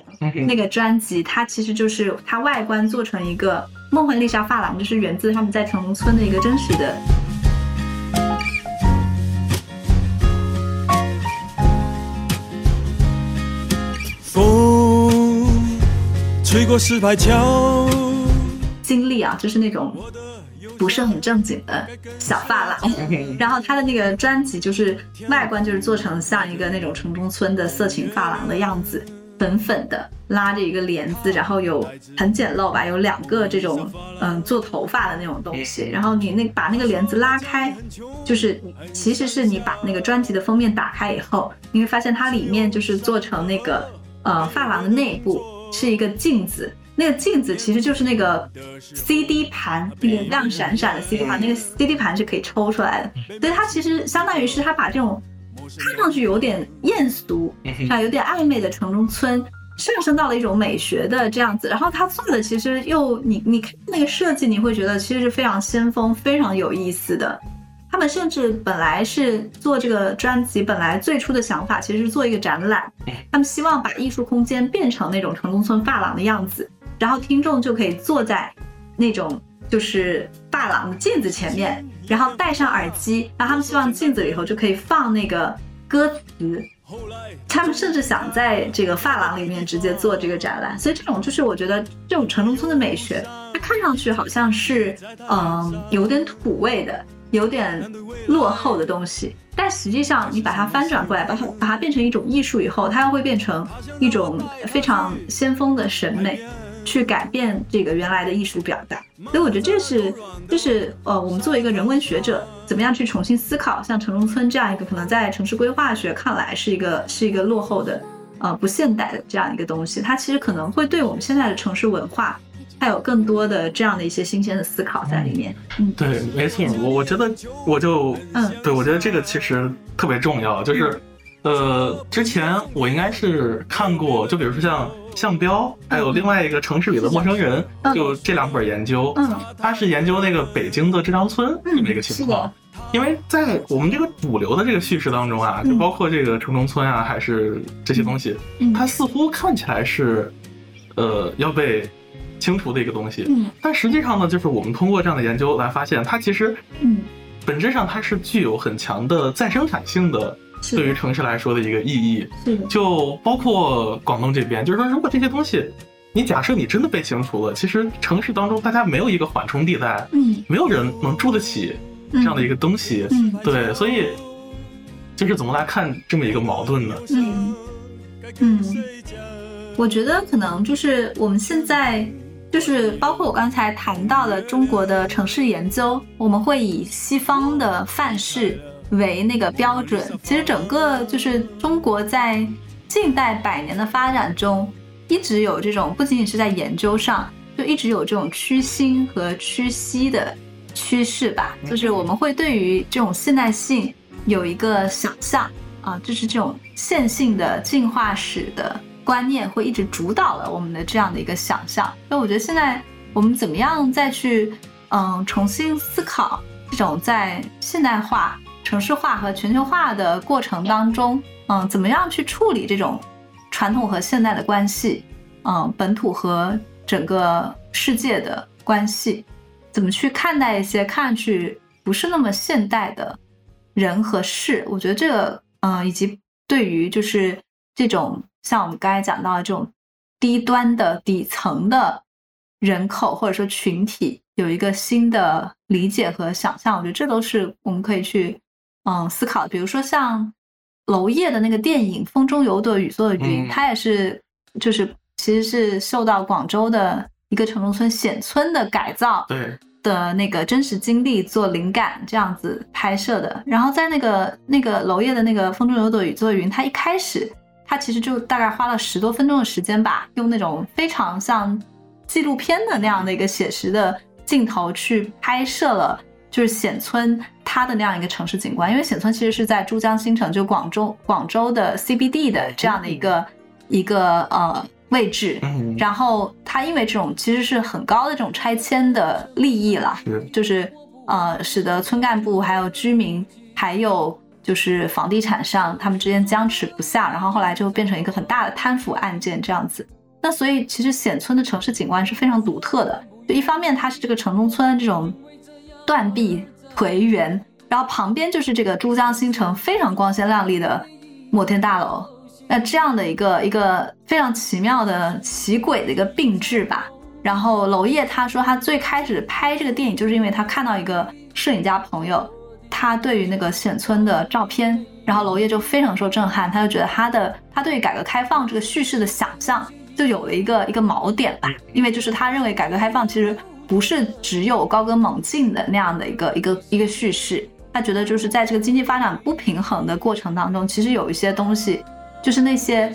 那个专辑，它其实就是它外观做成一个梦幻丽莎发廊，就是源自他们在城中村的一个真实的吹过石牌桥，经历啊，就是那种不是很正经的小发廊。然后他的那个专辑就是外观就是做成像一个那种城中村的色情发廊的样子，粉粉的，拉着一个帘子，然后有很简陋吧，有两个这种嗯做头发的那种东西。然后你那把那个帘子拉开，就是其实是你把那个专辑的封面打开以后，你会发现它里面就是做成那个呃发廊的内部是一个镜子。那个镜子其实就是那个 CD 盘，那个亮闪闪的 CD 盘，那个 CD 盘是可以抽出来的，所以它其实相当于是它把这种看上去有点艳俗，啊，有点暧昧的城中村上升到了一种美学的这样子，然后他做的其实又你你看那个设计，你会觉得其实是非常先锋、非常有意思的。他们甚至本来是做这个专辑，本来最初的想法其实是做一个展览，他们希望把艺术空间变成那种城中村发廊的样子，然后听众就可以坐在那种就是发廊的镜子前面，然后戴上耳机，然后他们希望镜子里头就可以放那个歌词。他们甚至想在这个发廊里面直接做这个展览，所以这种就是我觉得这种城中村的美学，它看上去好像是嗯有点土味的，有点落后的东西，但实际上你把它翻转过来，把它把它变成一种艺术以后，它又会变成一种非常先锋的审美。去改变这个原来的艺术表达，所以我觉得这是，这是呃，我们作为一个人文学者，怎么样去重新思考像城中村这样一个可能在城市规划学看来是一个是一个落后的，呃，不现代的这样一个东西，它其实可能会对我们现在的城市文化，还有更多的这样的一些新鲜的思考在里面。嗯，对，没错，我我觉得我就嗯对，我觉得这个其实特别重要，就是，呃，之前我应该是看过，就比如说像项标，还有另外一个城市里的陌生人，嗯就这两本研究，嗯他是研究那个北京的这张村这么一个情况。因为在我们这个主流的这个叙事当中啊，嗯就包括这个城中村啊，还是这些东西，嗯它似乎看起来是，呃，要被清除的一个东西。嗯但实际上呢，就是我们通过这样的研究来发现，它其实嗯，本质上它是具有很强的再生产性的，对于城市来说的一个意义。是的，就包括广东这边，就是说，如果这些东西，你假设你真的被清除了，其实城市当中大家没有一个缓冲地带，嗯没有人能住得起这样的一个东西。嗯对，所以就是怎么来看这么一个矛盾呢？嗯嗯，我觉得可能就是我们现在就是包括我刚才谈到的中国的城市研究，我们会以西方的范式为那个标准。其实整个就是中国在近代百年的发展中，一直有这种不仅仅是在研究上，就一直有这种趋新和趋西的趋势吧。就是我们会对于这种现代性有一个想象啊，就是这种线性的进化史的观念会一直主导了我们的这样的一个想象。所以我觉得现在我们怎么样再去嗯重新思考这种在现代化。城市化和全球化的过程当中，嗯，怎么样去处理这种传统和现代的关系？嗯，本土和整个世界的关系，怎么去看待一些看上去不是那么现代的人和事？我觉得这个，嗯，以及对于就是这种像我们刚才讲到的这种低端的底层的人口或者说群体，有一个新的理解和想象。我觉得这都是我们可以去。嗯，思考，比如说像娄烨的那个电影《风中有朵雨做的云》，它也是，就是其实是受到广州的一个城中村显村的改造对的那个真实经历做灵感这样子拍摄的。然后在那个那个娄烨的那个《风中有朵雨做的云》，他一开始他其实就大概花了十多分钟的时间吧，用那种非常像纪录片的那样的一个写实的镜头去拍摄了。就是显村它的那样一个城市景观，因为显村其实是在珠江新城，就广州广州的 CBD 的这样的一个一个呃位置。嗯，然后它因为这种其实是很高的这种拆迁的利益了，就是呃使得村干部还有居民还有就是房地产上他们之间僵持不下，然后后来就变成一个很大的贪腐案件这样子。那所以其实显村的城市景观是非常独特的，就一方面它是这个城中村这种。断壁颓垣，然后旁边就是这个珠江新城非常光鲜亮丽的摩天大楼，那这样的一个一个非常奇妙的奇诡的一个并置吧。然后娄烨他说他最开始拍这个电影，就是因为他看到一个摄影家朋友，他对于那个显村的照片，然后娄烨就非常受震撼，他就觉得他的他对于改革开放这个叙事的想象就有了一个一个锚点吧，因为就是他认为改革开放其实。不是只有高歌猛进的那样的一个一个一个叙事，他觉得就是在这个经济发展不平衡的过程当中，其实有一些东西，就是那些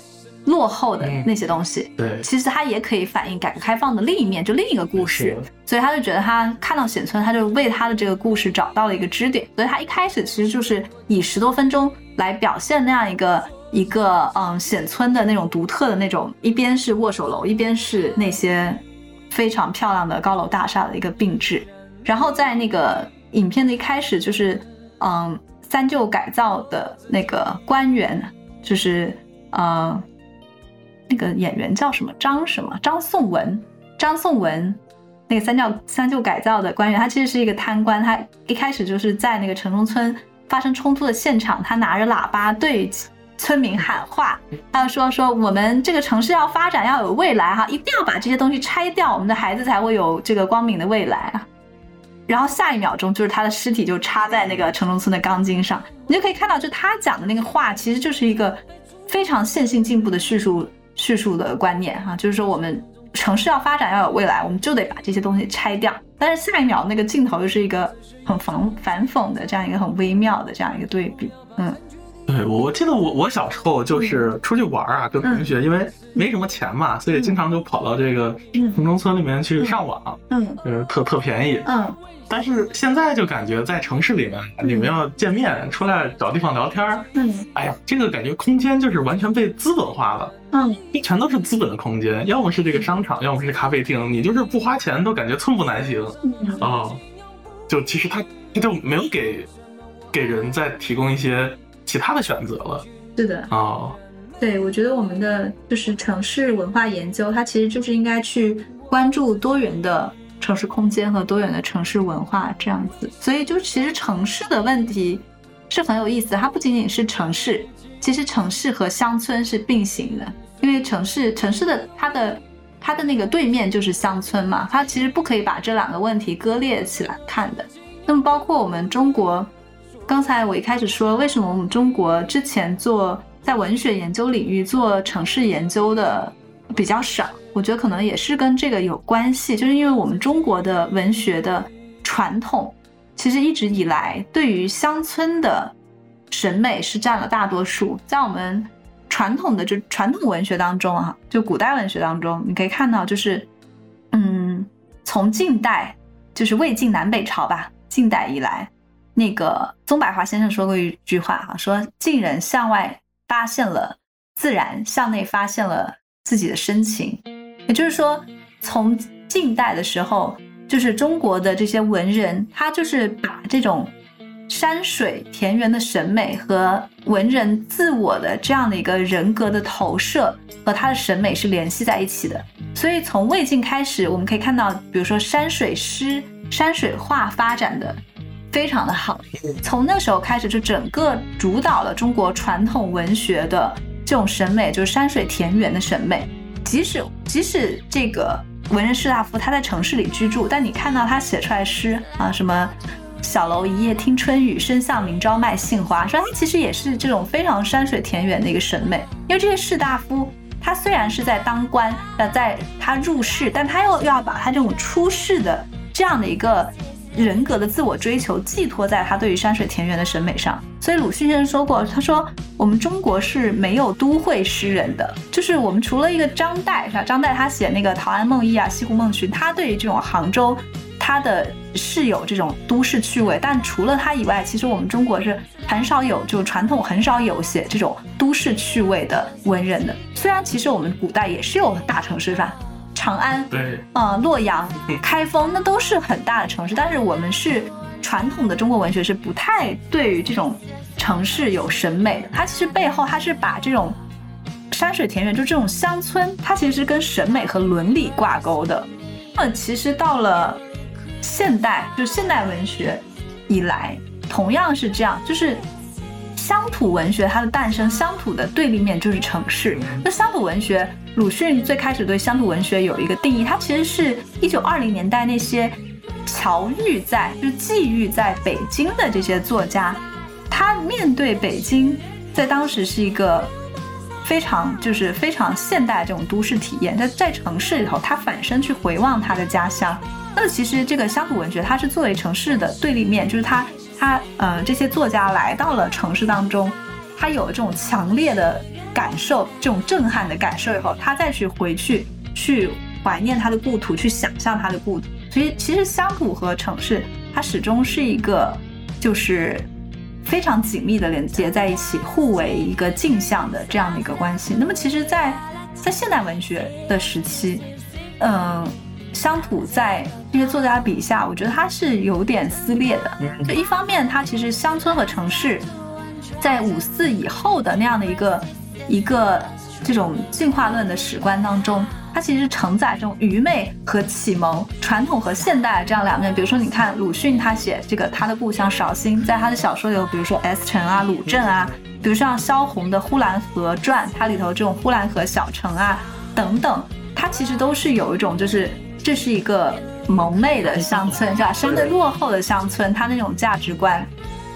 落后的那些东西，对，其实它也可以反映改革开放的另一面，就另一个故事。所以他就觉得他看到显村，他就为他的这个故事找到了一个支点。所以他一开始其实就是以十多分钟来表现那样一个一个嗯显村的那种独特的那种，一边是握手楼，一边是那些。非常漂亮的高楼大厦的一个并置，然后在那个影片的一开始，就是嗯三旧改造的那个官员，就是呃那个演员叫什么？张什么？张颂文，张颂文？那个三教三旧改造的官员，他其实是一个贪官，他一开始就是在那个城中村发生冲突的现场，他拿着喇叭对。村民喊话，他说：“说我们这个城市要发展，要有未来哈，一定要把这些东西拆掉，我们的孩子才会有这个光明的未来啊。”然后下一秒钟，就是他的尸体就插在那个城中村的钢筋上，你就可以看到，就他讲的那个话，其实就是一个非常线性进步的叙述叙述的观念哈，就是说我们城市要发展，要有未来，我们就得把这些东西拆掉。但是下一秒那个镜头又是一个很反反讽的这样一个很微妙的这样一个对比，嗯。对，我我记得我我小时候就是出去玩啊，跟同学，因为没什么钱嘛，所以经常就跑到这个城中村里面去上网，嗯，就是特特便宜，嗯。但是现在就感觉在城市里面，你们要见面，出来找地方聊天，嗯，哎呀，这个感觉空间就是完全被资本化了，嗯，全都是资本的空间，要么是这个商场，要么是咖啡厅，你就是不花钱都感觉寸步难行，啊，就其实他他就没有给给人再提供一些。其他的选择了，是的哦，对，我觉得我们的就是城市文化研究，它其实就是应该去关注多元的城市空间和多元的城市文化这样子。所以，就其实城市的问题是很有意思，它不仅仅是城市，其实城市和乡村是并行的，因为城市城市的它的它的那个对面就是乡村嘛，它其实不可以把这两个问题割裂起来看的。那么，包括我们中国。刚才我一开始说，为什么我们中国之前做在文学研究领域做城市研究的比较少？我觉得可能也是跟这个有关系，就是因为我们中国的文学的传统，其实一直以来对于乡村的审美是占了大多数。在我们传统的就传统文学当中啊，就古代文学当中，你可以看到就是，嗯，从近代就是魏晋南北朝吧，近代以来，那个宗百华先生说过一句话哈、说晋人向外发现了自然，向内发现了自己的深情。也就是说，从近代的时候，就是中国的这些文人，他就是把这种山水田园的审美和文人自我的这样的一个人格的投射和他的审美是联系在一起的。所以从魏晋开始，我们可以看到，比如说山水诗、山水画发展的非常的好。从那时候开始，就整个主导了中国传统文学的这种审美，就是山水田园的审美。即使即使这个文人士大夫他在城市里居住，但你看到他写出来诗啊，什么小楼一夜听春雨，深巷明朝卖杏花，说他其实也是这种非常山水田园的一个审美。因为这些士大夫，他虽然是在当官，呃，在他入仕，但他又要把他这种出世的这样的一个人格的自我追求寄托在他对于山水田园的审美上。所以鲁迅先生说过，他说我们中国是没有都会诗人的，就是我们除了一个张岱，是吧？张岱他写那个《陶庵梦忆》啊，《西湖梦寻》，他对于这种杭州，他的是有这种都市趣味，但除了他以外，其实我们中国是很少有，就传统很少有写这种都市趣味的文人的。虽然其实我们古代也是有大城市，范？长安，对，呃，洛阳、开封，那都是很大的城市，但是我们是传统的中国文学是不太对于这种城市有审美的，它其实背后它是把这种山水田园，就这种乡村，它其实是跟审美和伦理挂钩的。那么其实到了现代，就现代文学以来，同样是这样，就是乡土文学它的诞生，乡土的对立面就是城市。那乡土文学，鲁迅最开始对乡土文学有一个定义，它其实是一九二零年代那些侨寓在，就是寄寓在北京的这些作家，他面对北京，在当时是一个非常就是非常现代这种都市体验，在在城市里头，他反身去回望他的家乡。那其实这个乡土文学，它是作为城市的对立面，就是他他呃这些作家来到了城市当中，他有了这种强烈的感受，这种震撼的感受以后，他再去回去去怀念他的故土，去想象他的故土。所以其实乡土和城市，它始终是一个就是非常紧密的连接在一起，互为一个镜像的这样的一个关系。那么其实在，在现代文学的时期，嗯、乡土在这些作家笔下，我觉得它是有点撕裂的。就一方面，它其实乡村和城市在五四以后的那样的一个一个这种进化论的史观当中，它其实承载这种愚昧和启蒙、传统和现代这样两面。比如说，你看鲁迅他写这个他的故乡绍兴，在他的小说里有，比如说 S 城啊、鲁镇啊，比如像萧红的《呼兰河传》，它里头这种呼兰河小城啊等等，它其实都是有一种就是这是一个蒙昧的乡村，是吧？相对落后的乡村，它那种价值观。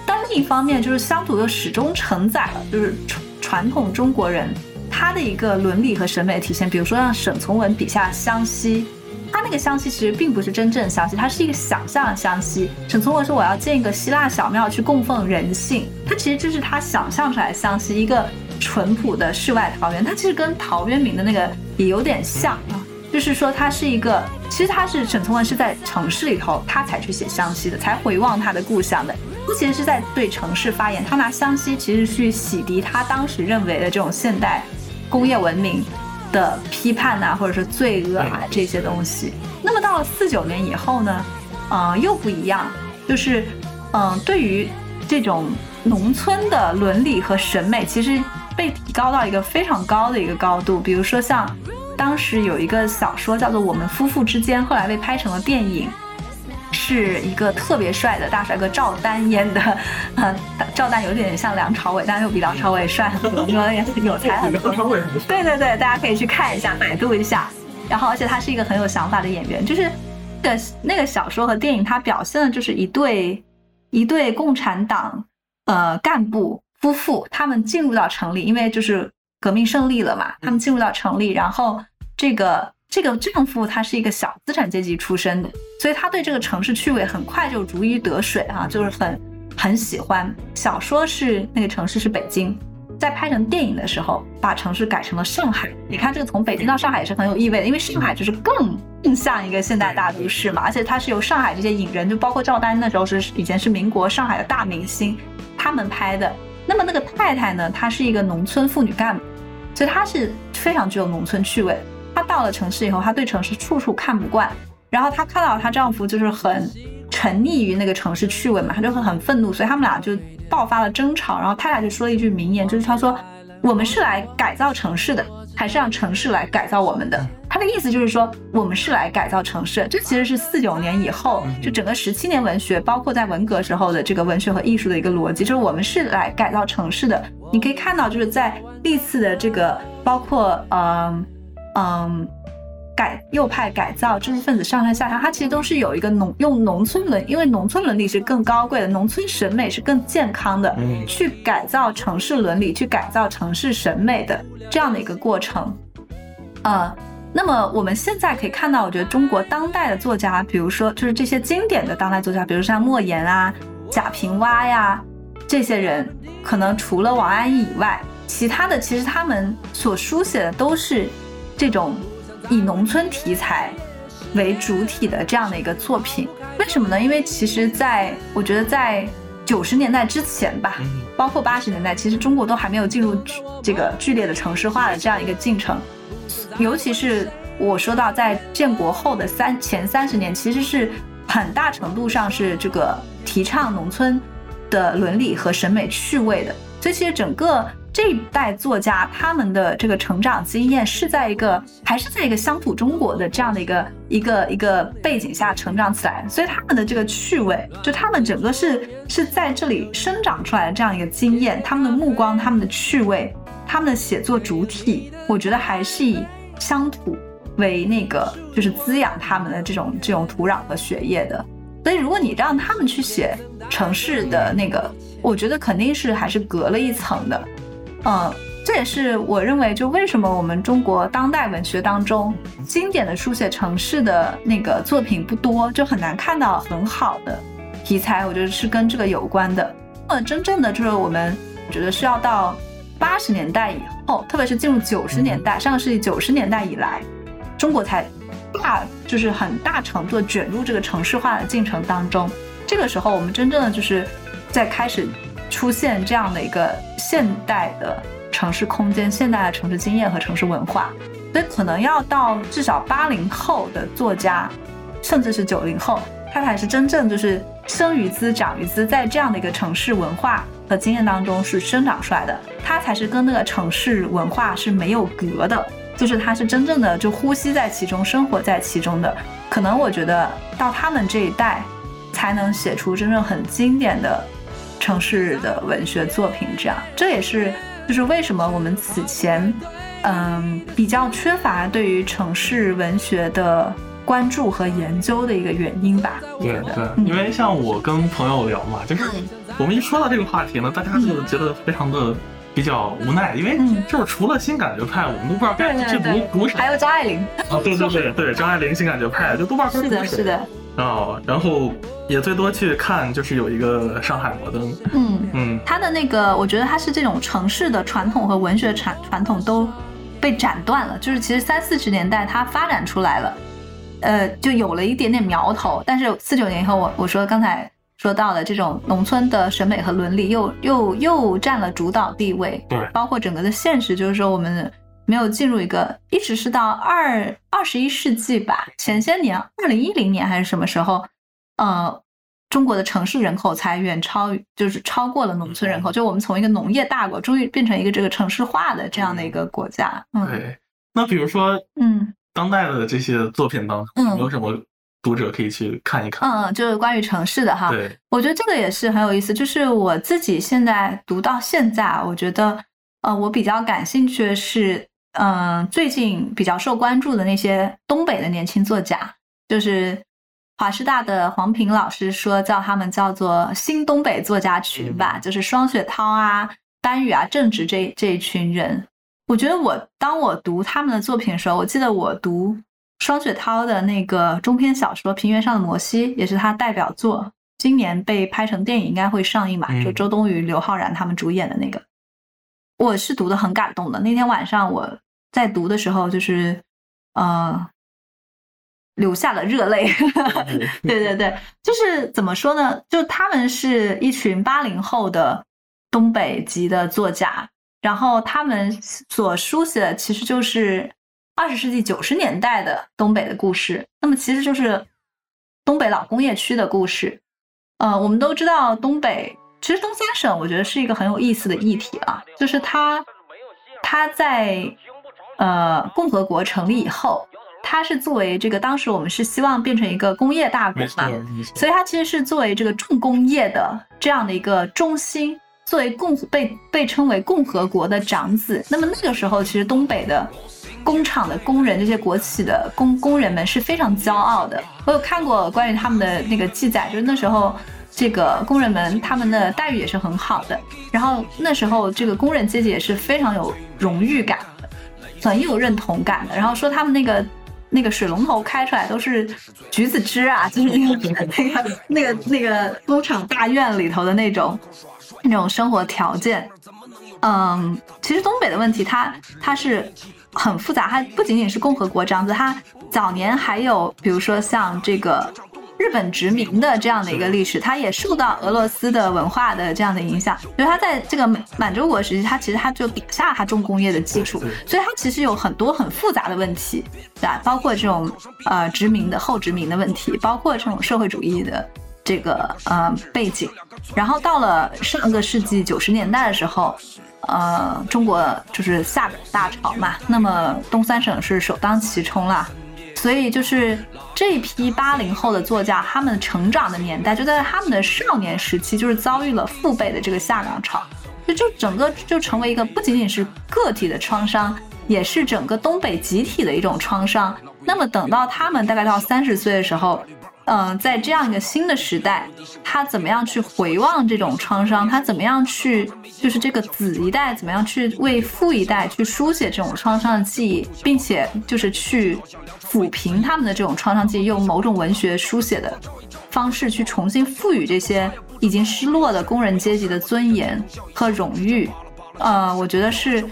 但另一方面，就是乡土又始终承载了就是传传统中国人他的一个伦理和审美体现。比如说像沈从文笔下湘西，他那个湘西其实并不是真正湘西，它是一个想象的湘西。沈从文说我要建一个希腊小庙去供奉人性，他其实就是他想象出来的湘西，一个淳朴的世外桃源。它其实跟陶渊明的那个也有点像。就是说，他是一个，其实他是沈从文是在城市里头，他才去写湘西的，才回望他的故乡的。他其实是在对城市发言，他拿湘西其实去洗涤他当时认为的这种现代工业文明的批判呐、或者是罪恶啊这些东西。那么到了四九年以后呢，呃，又不一样，就是嗯、呃对于这种农村的伦理和审美，其实被提高到一个非常高的一个高度。比如说像当时有一个小说叫做《我们夫妇之间》，后来被拍成了电影。是一个特别帅的大帅哥赵丹演的，呃，赵丹有点像梁朝伟，但又比梁朝伟帅很多，因为有才很多。朝伟很对对对，大家可以去看一下，百度一下。然后，而且他是一个很有想法的演员，就是那个那个小说和电影，它表现的就是一对一对共产党呃干部夫妇，他们进入到城里，因为就是革命胜利了嘛，他们进入到城里，然后这个这个丈夫他是一个小资产阶级出身的，所以他对这个城市趣味很快就如鱼得水啊，就是很很喜欢。小说是那个城市是北京。在拍成电影的时候，把城市改成了上海。你看这个从北京到上海也是很有意味的，因为上海就是更更像一个现代大都市嘛，而且它是由上海这些影人，就包括赵丹那时候是以前是民国上海的大明星，他们拍的。那么那个太太呢，她是一个农村妇女干部，所以她是非常具有农村趣味。她到了城市以后，她对城市处处看不惯，然后她看到她丈夫就是很沉溺于那个城市趣味嘛，她就会很愤怒，所以他们俩就爆发了争吵。然后他俩就说了一句名言，就是她说：“我们是来改造城市的。”还是让城市来改造我们的。他的意思就是说，我们是来改造城市。这其实是四九年以后，就整个十七年文学，包括在文革时候的这个文学和艺术的一个逻辑，就是我们是来改造城市的。你可以看到，就是在历次的这个，包括嗯嗯。改右派改造知识分子上山下乡，它其实都是有一个农用农村伦，因为农村伦理是更高贵的，农村审美是更健康的，去改造城市伦理，去改造城市审美的这样的一个过程。呃，那么我们现在可以看到，我觉得中国当代的作家，比如说就是这些经典的当代作家，比如像莫言啊、贾平凹呀这些人，可能除了王安忆以外，其他的其实他们所书写的都是这种。以农村题材为主体的这样的一个作品，为什么呢？因为其实，在我觉得在九十年代之前吧，包括八十年代，其实中国都还没有进入这个剧烈的城市化的这样一个进程。尤其是我说到在建国后的三前三十年，其实是很大程度上是这个提倡农村的伦理和审美趣味的。所以，其实整个。这一代作家，他们的这个成长经验是在一个还是在一个乡土中国的这样的一个一个一个背景下成长起来，所以他们的这个趣味，就他们整个是是在这里生长出来的这样一个经验，他们的目光，他们的趣味，他们的写作主体，我觉得还是以乡土为那个就是滋养他们的这种这种土壤和血液的。所以如果你让他们去写城市的那个，我觉得肯定是还是隔了一层的。嗯，这也是我认为，就为什么我们中国当代文学当中经典的书写城市的那个作品不多，就很难看到很好的题材。我觉得是跟这个有关的。呃，真正的就是我们觉得是要到八十年代以后，特别是进入九十年代，上个世纪九十年代以来，中国才大就是很大程度的卷入这个城市化的进程当中。这个时候，我们真正的就是在开始。出现这样的一个现代的城市空间、现代的城市经验和城市文化，所以可能要到至少八零后的作家，甚至是九零后，他才是真正就是生于兹、长于兹，在这样的一个城市文化和经验当中是生长出来的，他才是跟那个城市文化是没有隔的，就是他是真正的就呼吸在其中、生活在其中的。可能我觉得到他们这一代，才能写出真正很经典的。城市的文学作品，这样，这也是就是为什么我们此前，嗯，比较缺乏对于城市文学的关注和研究的一个原因吧。对对，因为像我跟朋友聊嘛，就是我们一说到这个话题呢，大家就觉得非常的比较无奈，因为就是除了新感觉派，我们都不知道该去读读啥。还有张爱玲。啊，对对对对，张爱玲新感觉派就都不知道该读是的，是的。哦，然后也最多去看，就是有一个上海摩登，嗯。嗯，他的那个，我觉得他是这种城市的传统和文学传传统都被斩断了，就是其实三四十年代它发展出来了，呃，就有了一点点苗头，但是四九年以后，我我说刚才说到的这种农村的审美和伦理又又又占了主导地位，对，包括整个的现实，就是说我们。没有进入一个，一直是到二二十一世纪吧，前些年，二零一零年还是什么时候，呃，中国的城市人口才远超，就是超过了农村人口，就我们从一个农业大国，终于变成一个这个城市化的这样的一个国家。对，那比如说，嗯，当代的这些作品当中，有没有什么读者可以去看一看？嗯，就是关于城市的哈。对，我觉得这个也是很有意思，就是我自己现在读到现在，我觉得，呃，我比较感兴趣的是。嗯，最近比较受关注的那些东北的年轻作家，就是华师大的黄平老师说叫他们叫做新东北作家群吧，就是双雪涛啊、班宇啊、郑执这这一群人。我觉得我当我读他们的作品的时候，我记得我读双雪涛的那个中篇小说《平原上的摩西》，也是他代表作，今年被拍成电影，应该会上映吧？就周冬雨、刘昊然他们主演的那个。我是读的很感动的。那天晚上我在读的时候，就是呃，流下了热泪。对对对，就是怎么说呢？就他们是一群八零后的东北籍的作家，然后他们所书写的其实就是二十世纪九十年代的东北的故事。那么其实就是东北老工业区的故事。呃，我们都知道东北。其实东三省我觉得是一个很有意思的议题啊，就是它，它在呃共和国成立以后，它是作为这个当时我们是希望变成一个工业大国嘛，所以它其实是作为这个重工业的这样的一个中心，作为共被被称为共和国的长子。那么那个时候，其实东北的工厂的工人，这些国企的工工人们是非常骄傲的。我有看过关于他们的那个记载，就是那时候。这个工人们他们的待遇也是很好的，然后那时候这个工人阶级也是非常有荣誉感的，很有认同感的。然后说他们那个那个水龙头开出来都是橘子汁啊，就是那个 那个那个那个工厂大院里头的那种那种生活条件。嗯，其实东北的问题它它是很复杂，它不仅仅是共和国这样子，它早年还有比如说像这个。日本殖民的这样的一个历史，它也受到俄罗斯的文化的这样的影响。所以它在这个满洲国时期，它其实它就打下了它重工业的基础。所以它其实有很多很复杂的问题，对吧？包括这种呃殖民的后殖民的问题，包括这种社会主义的这个呃背景。然后到了上个世纪九十年代的时候，呃，中国就是下岗大潮嘛，那么东三省是首当其冲了。所以就是这批八零后的作家，他们成长的年代就在他们的少年时期，就是遭遇了父辈的这个下岗潮，就就整个就成为一个不仅仅是个体的创伤，也是整个东北集体的一种创伤。那么等到他们大概到三十岁的时候。嗯，在这样一个新的时代，他怎么样去回望这种创伤？他怎么样去，就是这个子一代怎么样去为父一代去书写这种创伤的记忆，并且就是去抚平他们的这种创伤记忆，用某种文学书写的方式去重新赋予这些已经失落的工人阶级的尊严和荣誉。呃，我觉得是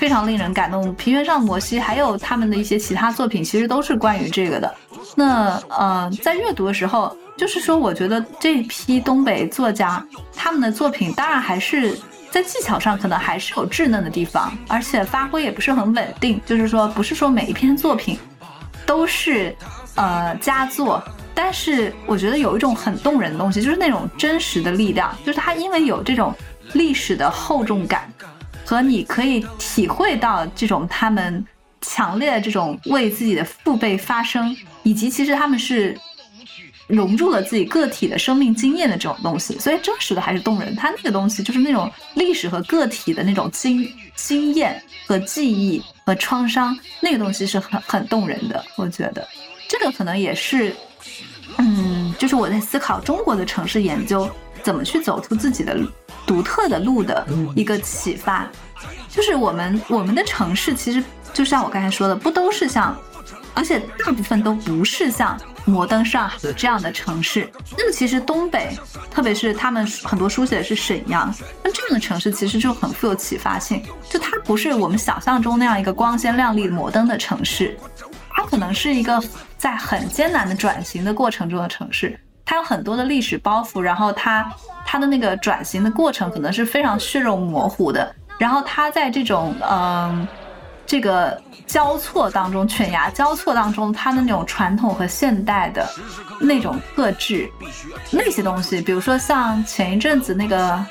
非常令人感动。平原上摩西还有他们的一些其他作品，其实都是关于这个的。那呃，在阅读的时候，就是说，我觉得这批东北作家他们的作品，当然还是在技巧上可能还是有稚嫩的地方，而且发挥也不是很稳定。就是说，不是说每一篇作品都是呃佳作，但是我觉得有一种很动人的东西，就是那种真实的力量，就是它因为有这种历史的厚重感，和你可以体会到这种他们。强烈的这种为自己的父辈发声，以及其实他们是融入了自己个体的生命经验的这种东西，所以真实的还是动人。他那个东西就是那种历史和个体的那种经经验和记忆和创伤，那个东西是很很动人的。我觉得这个可能也是，嗯，就是我在思考中国的城市研究怎么去走出自己的路独特的路的一个启发。就是我们我们的城市其实。就像我刚才说的，不都是像，而且大部分都不是像摩登上海这样的城市。那么其实东北，特别是他们很多书写的是沈阳，那这样的城市其实就很富有启发性。就它不是我们想象中那样一个光鲜亮丽、摩登的城市，它可能是一个在很艰难的转型的过程中的城市。它有很多的历史包袱，然后它它的那个转型的过程可能是非常血肉模糊的。然后它在这种嗯。这个交错当中，犬牙交错当中，它的那种传统和现代的那种特质，那些东西，比如说像前一阵子那个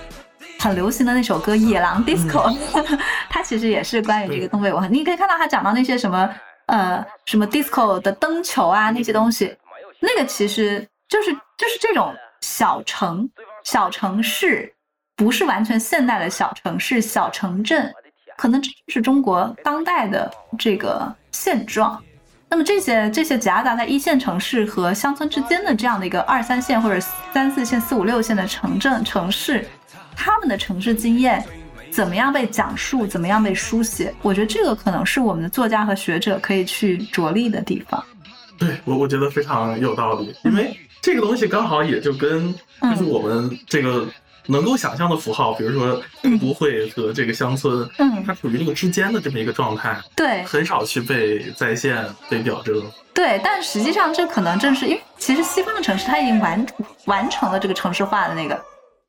很流行的那首歌《野狼 DISCO》，它其实也是关于这个东北文化。你可以看到他讲到那些什么呃什么 DISCO 的灯球啊那些东西，那个其实就是就是这种小城小城市，不是完全现代的小城市小城镇。可能这就是中国当代的这个现状。那么这些这些夹杂在一线城市和乡村之间的这样的一个二三线或者三四线、四五六线的城镇城市，他们的城市经验怎么样被讲述，怎么样被书写？我觉得这个可能是我们的作家和学者可以去着力的地方。对我，我觉得非常有道理，因为这个东西刚好也就跟就是我们这个。能够想象的符号，比如说都会和这个乡村，嗯它处于这个之间的这么一个状态，对很少去被在线、被表征。对，但实际上这可能正是因为其实西方的城市它已经完完成了这个城市化的那个，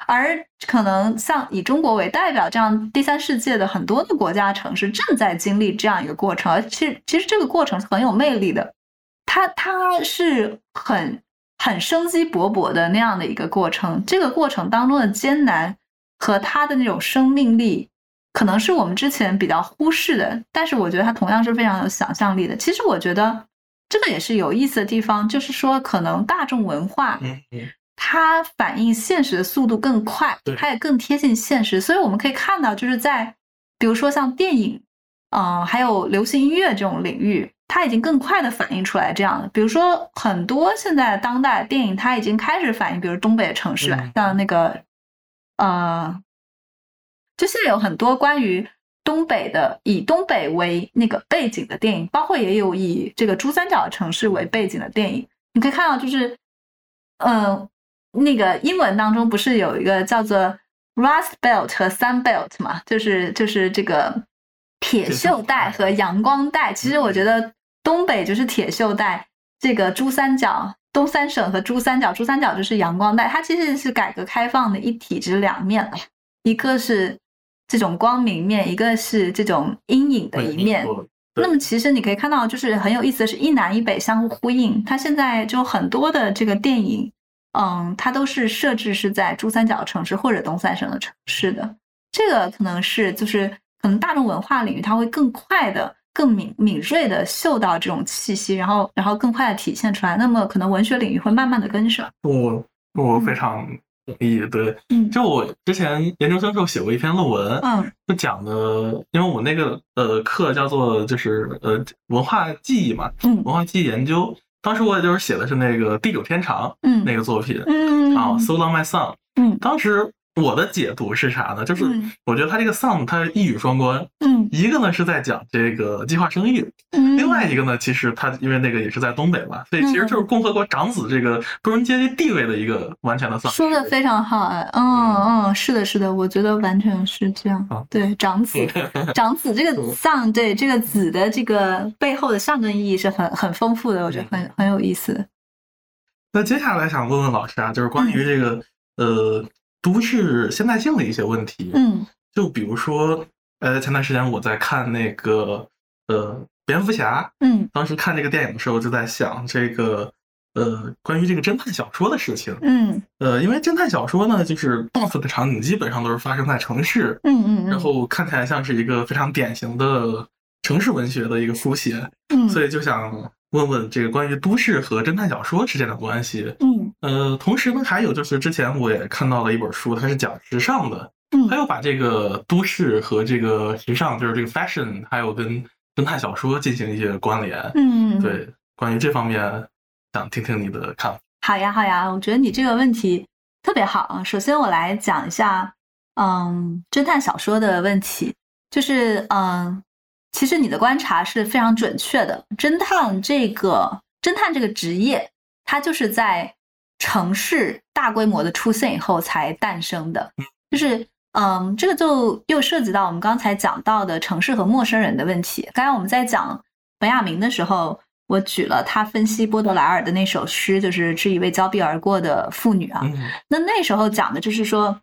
而可能像以中国为代表这样第三世界的很多的国家城市正在经历这样一个过程，而其实其实这个过程是很有魅力的，它它是很很生机勃勃的那样的一个过程，这个过程当中的艰难和它的那种生命力。可能是我们之前比较忽视的，但是我觉得它同样是非常有想象力的。其实我觉得这个也是有意思的地方，就是说可能大众文化嗯嗯，它反映现实的速度更快对，它也更贴近现实，所以我们可以看到，就是在比如说像电影，嗯、还有流行音乐这种领域，它已经更快的反映出来这样的。比如说很多现在当代电影，它已经开始反映，比如东北的城市吧，嗯像那个呃，就现在有很多关于东北的以东北为那个背景的电影，包括也有以这个珠三角城市为背景的电影。你可以看到，就是，呃，那个英文当中不是有一个叫做 Rust Belt 和 Sun Belt 嘛？就是就是这个铁锈带和阳光带。其实我觉得东北就是铁锈带，这个珠三角。东三省和珠三角，珠三角就是阳光带，它其实是改革开放的一体之两面了，一个是这种光明面，一个是这种阴影的一面。那么其实你可以看到，就是很有意思的是，一南一北相互呼应。它现在就很多的这个电影，嗯，它都是设置是在珠三角城市或者东三省的城市的。这个可能是就是可能大众文化领域它会更快的、更敏敏锐的嗅到这种气息，然后然后更快的体现出来。那么可能文学领域会慢慢的跟上。我我非常同意。对，嗯就我之前研究生时候写过一篇论文，嗯就讲的，因为我那个呃课叫做就是呃文化记忆嘛，嗯文化记忆研究。当时我也就是写的是那个地久天长嗯那个作品嗯啊，So Long My Song。嗯当时我的解读是啥呢？就是嗯我觉得他这个 song 它一语双关，嗯一个呢是在讲这个计划生育，嗯，另外一个呢，其实他因为那个也是在东北嘛，所以其实嗯就是共和国长子这个工人阶级地位的一个完全的丧失。说的非常好，哎，嗯嗯，是的，是的，我觉得完全是这样啊。对，长子，长子这个嗯丧，对这个子的这个背后的象征意义是很很丰富的，我觉得很很有意思。那接下来想问问老师啊，就是关于这个、呃都市现代性的一些问题。嗯就比如说，呃，前段时间我在看那个呃蝙蝠侠，嗯当时看这个电影的时候就在想这个呃关于这个侦探小说的事情。嗯呃，因为侦探小说呢，就是大部分的场景基本上都是发生在城市，嗯嗯，然后看起来像是一个非常典型的城市文学的一个书写，嗯所以就想问问这个关于都市和侦探小说之间的关系。嗯呃，同时呢，还有就是之前我也看到了一本书，它是讲时尚的，嗯它又把这个都市和这个时尚，就是这个 fashion，还有跟侦探小说进行一些关联。嗯，对，关于这方面，想听听你的看法。好呀好呀，我觉得你这个问题特别好啊。首先我来讲一下，嗯，侦探小说的问题，就是嗯，其实你的观察是非常准确的。侦探这个侦探这个职业，它就是在城市大规模的出现以后才诞生的，就是嗯，这个就又涉及到我们刚才讲到的城市和陌生人的问题。刚才我们在讲本雅明的时候，我举了他分析波德莱尔的那首诗，就是致一位交臂而过的妇女啊。嗯那那时候讲的就是说，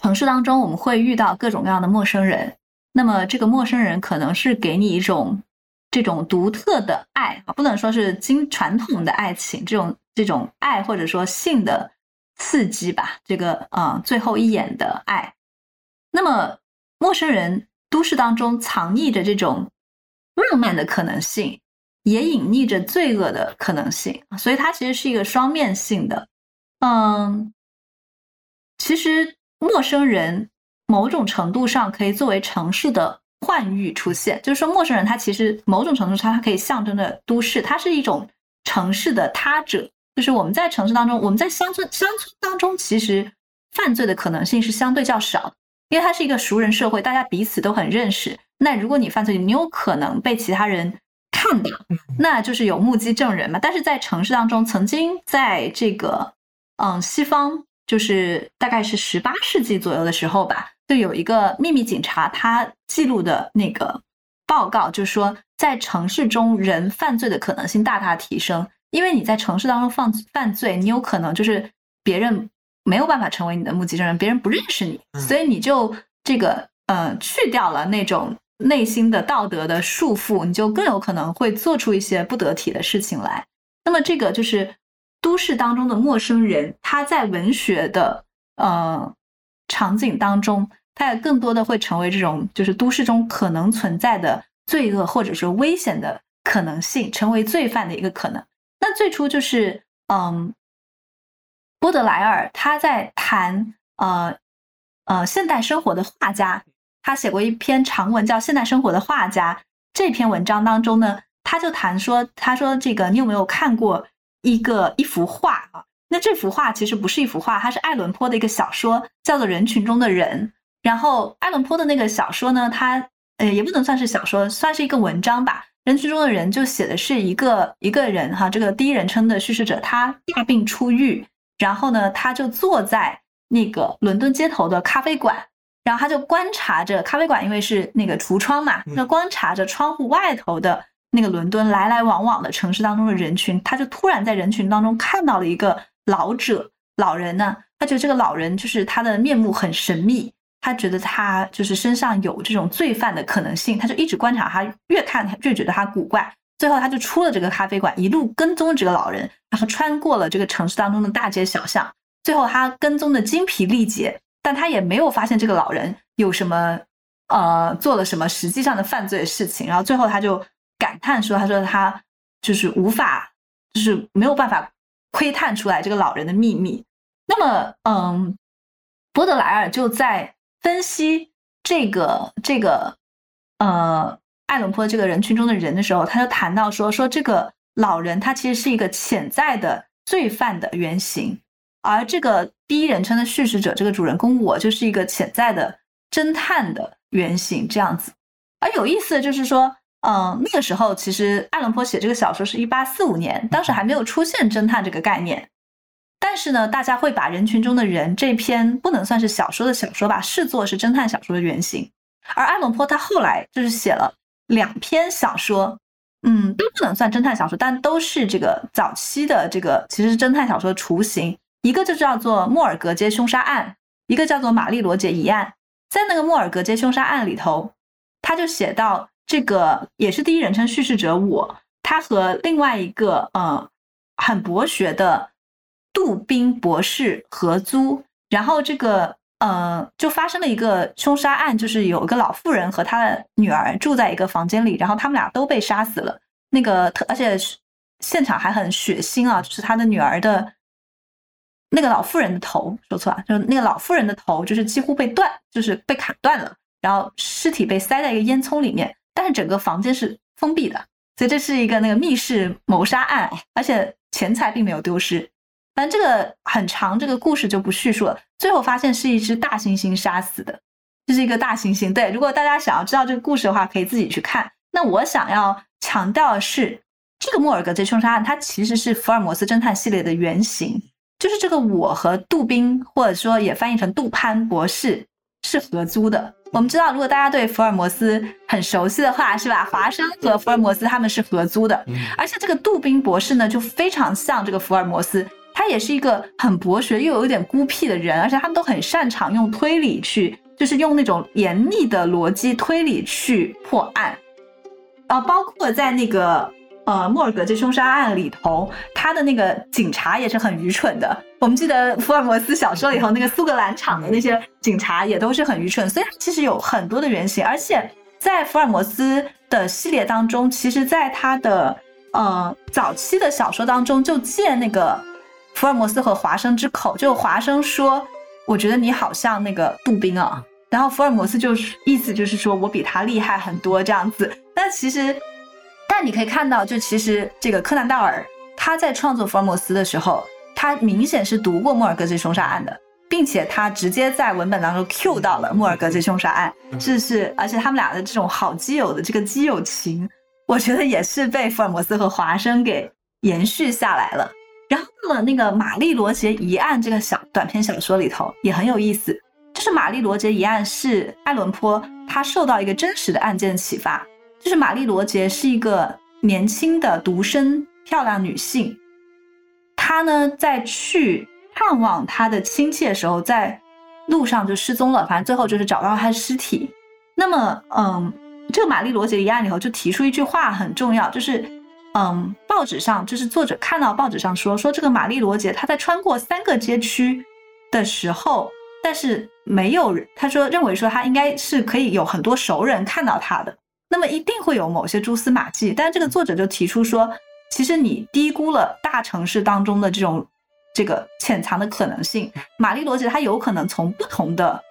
城市当中我们会遇到各种各样的陌生人，那么这个陌生人可能是给你一种这种独特的爱啊，不能说是经传统的爱情这种这种爱或者说性的刺激吧，这个啊、最后一眼的爱。那么陌生人都市当中藏匿着这种浪漫的可能性，也隐匿着罪恶的可能性，所以它其实是一个双面性的。嗯，其实陌生人某种程度上可以作为城市的幻喻出现，就是说陌生人他其实某种程度上他可以象征着都市，它是一种城市的他者。就是我们在城市当中，我们在乡村乡村当中，其实犯罪的可能性是相对较少的，因为它是一个熟人社会，大家彼此都很认识。那如果你犯罪，你有可能被其他人看到，那就是有目击证人嘛。但是在城市当中，曾经在这个嗯西方就是大概是十八世纪左右的时候吧，就有一个秘密警察他记录的那个报告，就是说在城市中人犯罪的可能性大大提升，因为你在城市当中犯犯罪，你有可能就是别人没有办法成为你的目击证人，别人不认识你，所以你就这个呃去掉了那种内心的道德的束缚，你就更有可能会做出一些不得体的事情来。那么这个就是都市当中的陌生人，他在文学的呃场景当中，他也更多的会成为这种就是都市中可能存在的罪恶或者是危险的可能性，成为罪犯的一个可能。那最初就是嗯，波德莱尔他在谈呃呃现代生活的画家，他写过一篇长文叫《现代生活的画家》。这篇文章当中呢。他就谈说，他说这个你有没有看过一个一幅画啊？那这幅画其实不是一幅画，它是爱伦坡的一个小说，叫做《人群中的人》。然后爱伦坡的那个小说呢，它呃也不能算是小说，算是一个文章吧。人群中的人就写的是一个一个人哈，这个第一人称的叙事者，他大病初愈，然后呢，他就坐在那个伦敦街头的咖啡馆，然后他就观察着咖啡馆，因为是那个橱窗嘛，那观察着窗户外头的。那个伦敦来来往往的城市当中的人群，他就突然在人群当中看到了一个老者，老人呢，他觉得这个老人就是他的面目很神秘，他觉得他就是身上有这种罪犯的可能性，他就一直观察他，越看越觉得他古怪，最后他就出了这个咖啡馆，一路跟踪这个老人，然后穿过了这个城市当中的大街小巷，最后他跟踪的精疲力竭，但他也没有发现这个老人有什么呃做了什么实际上的犯罪事情，然后最后他就。感叹说：“他说他就是无法，就是没有办法窥探出来这个老人的秘密。那么，嗯，波德莱尔就在分析这个这个呃爱伦坡这个人群中的人的时候，他就谈到说说这个老人他其实是一个潜在的罪犯的原型，而这个第一人称的叙事者这个主人公我就是一个潜在的侦探的原型，这样子。而有意思的就是说。”嗯，那个时候其实爱伦坡写这个小说是一八四五年，当时还没有出现侦探这个概念。但是呢，大家会把人群中的人这篇不能算是小说的小说吧，视作是侦探小说的原型。而爱伦坡他后来就是写了两篇小说，嗯，都不能算侦探小说，但都是这个早期的这个其实是侦探小说的雏形。一个就叫做《莫尔格街凶杀案》，一个叫做《玛丽罗杰疑案》。在那个莫尔格街凶杀案里头，他就写到。这个也是第一人称叙事者我，他和另外一个呃很博学的杜宾博士合租，然后这个呃就发生了一个凶杀案，就是有一个老妇人和她的女儿住在一个房间里，然后他们俩都被杀死了。那个而且现场还很血腥啊，就是他的女儿的那个老妇人的头说错了，就是那个老妇人的头就是几乎被断，就是被砍断了，然后尸体被塞在一个烟囱里面。但是整个房间是封闭的，所以这是一个那个密室谋杀案，而且钱财并没有丢失。反正这个很长，这个故事就不叙述了。最后发现是一只大猩猩杀死的，这是一个大猩猩。对，如果大家想要知道这个故事的话，可以自己去看。那我想要强调的是，这个莫尔格街凶杀案它其实是福尔摩斯侦探系列的原型，就是这个我和杜宾，或者说也翻译成杜潘博士是合租的。我们知道，如果大家对福尔摩斯很熟悉的话，是吧？华生和福尔摩斯他们是合租的，而且这个杜宾博士呢，就非常像这个福尔摩斯，他也是一个很博学又有一点孤僻的人，而且他们都很擅长用推理去，就是用那种严密的逻辑推理去破案，啊，包括在那个。呃，莫尔格这凶杀案里头，他的那个警察也是很愚蠢的。我们记得福尔摩斯小说里头那个苏格兰场的那些警察也都是很愚蠢，所以其实有很多的原型。而且在福尔摩斯的系列当中，其实在他的呃早期的小说当中，就借那个福尔摩斯和华生之口，就华生说：“我觉得你好像那个杜宾啊。”然后福尔摩斯就是意思就是说我比他厉害很多这样子。但其实。但你可以看到，就其实这个柯南道尔他在创作福尔摩斯的时候，他明显是读过莫尔格街凶杀案的，并且他直接在文本当中 Q 到了莫尔格街凶杀案，这是而且他们俩的这种好基友的这个基友情，我觉得也是被福尔摩斯和华生给延续下来了。然后到了那个玛丽罗杰一案这个小短篇小说里头也很有意思，就是玛丽罗杰一案是爱伦坡他受到一个真实的案件启发，就是玛丽罗杰是一个年轻的独生漂亮女性，她呢在去探望她的亲戚的时候，在路上就失踪了，反正最后就是找到她的尸体。那么，嗯，这个玛丽罗杰一案里头就提出一句话很重要，就是。嗯，报纸上就是作者看到报纸上说说这个玛丽罗杰，他在穿过三个街区的时候，但是没有人，他说认为说他应该是可以有很多熟人看到他的，那么一定会有某些蛛丝马迹。但是这个作者就提出说，其实你低估了大城市当中的这种这个潜藏的可能性。玛丽罗杰他有可能从不同的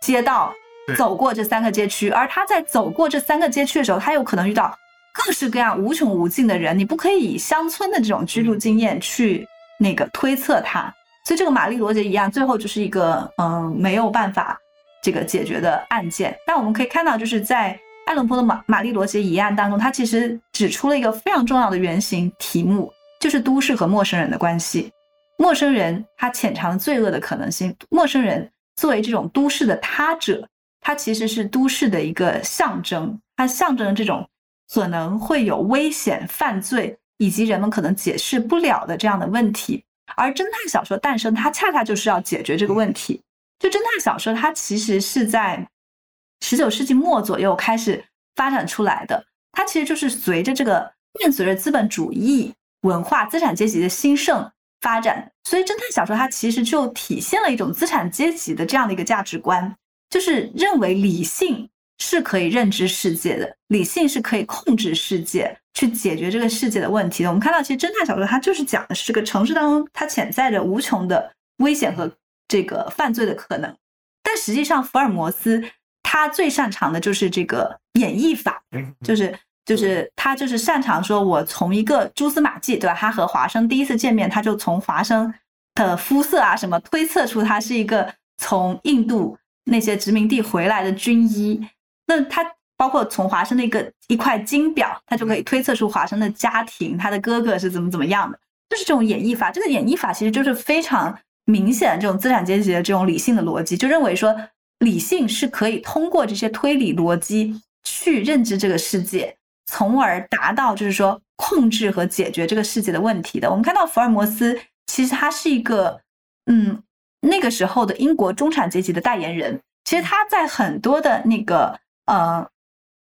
街道走过这三个街区，而他在走过这三个街区的时候，他有可能遇到。各式各样、无穷无尽的人，你不可以以乡村的这种居住经验去那个推测他，所以这个玛丽罗杰一样，最后就是一个嗯没有办法这个解决的案件。但我们可以看到，就是在爱伦坡的玛玛丽罗杰一案当中，他其实指出了一个非常重要的原型题目，就是都市和陌生人的关系。陌生人他潜藏罪恶的可能性，陌生人作为这种都市的他者，他其实是都市的一个象征，它象征这种。可能会有危险、犯罪以及人们可能解释不了的这样的问题，而侦探小说诞生，它恰恰就是要解决这个问题。就侦探小说，它其实是在十九世纪末左右开始发展出来的，它其实就是随着这个伴随着资本主义文化、资产阶级的兴盛发展，所以侦探小说它其实就体现了一种资产阶级的这样的一个价值观，就是认为理性。是可以认知世界的，理性是可以控制世界，去解决这个世界的问题的。我们看到，其实侦探小说它就是讲的是这个城市当中它潜在着无穷的危险和这个犯罪的可能。但实际上，福尔摩斯他最擅长的就是这个演绎法，就是就是他就是擅长说，我从一个蛛丝马迹，对吧？他和华生第一次见面，他就从华生的肤色啊什么推测出他是一个从印度那些殖民地回来的军医。那他包括从华生的一个一块金表，他就可以推测出华生的家庭，他的哥哥是怎么怎么样的，就是这种演绎法。这个演绎法其实就是非常明显的这种资产阶级的这种理性的逻辑，就认为说理性是可以通过这些推理逻辑去认知这个世界，从而达到就是说控制和解决这个世界的问题的。我们看到福尔摩斯其实他是一个嗯那个时候的英国中产阶级的代言人，其实他在很多的那个。呃，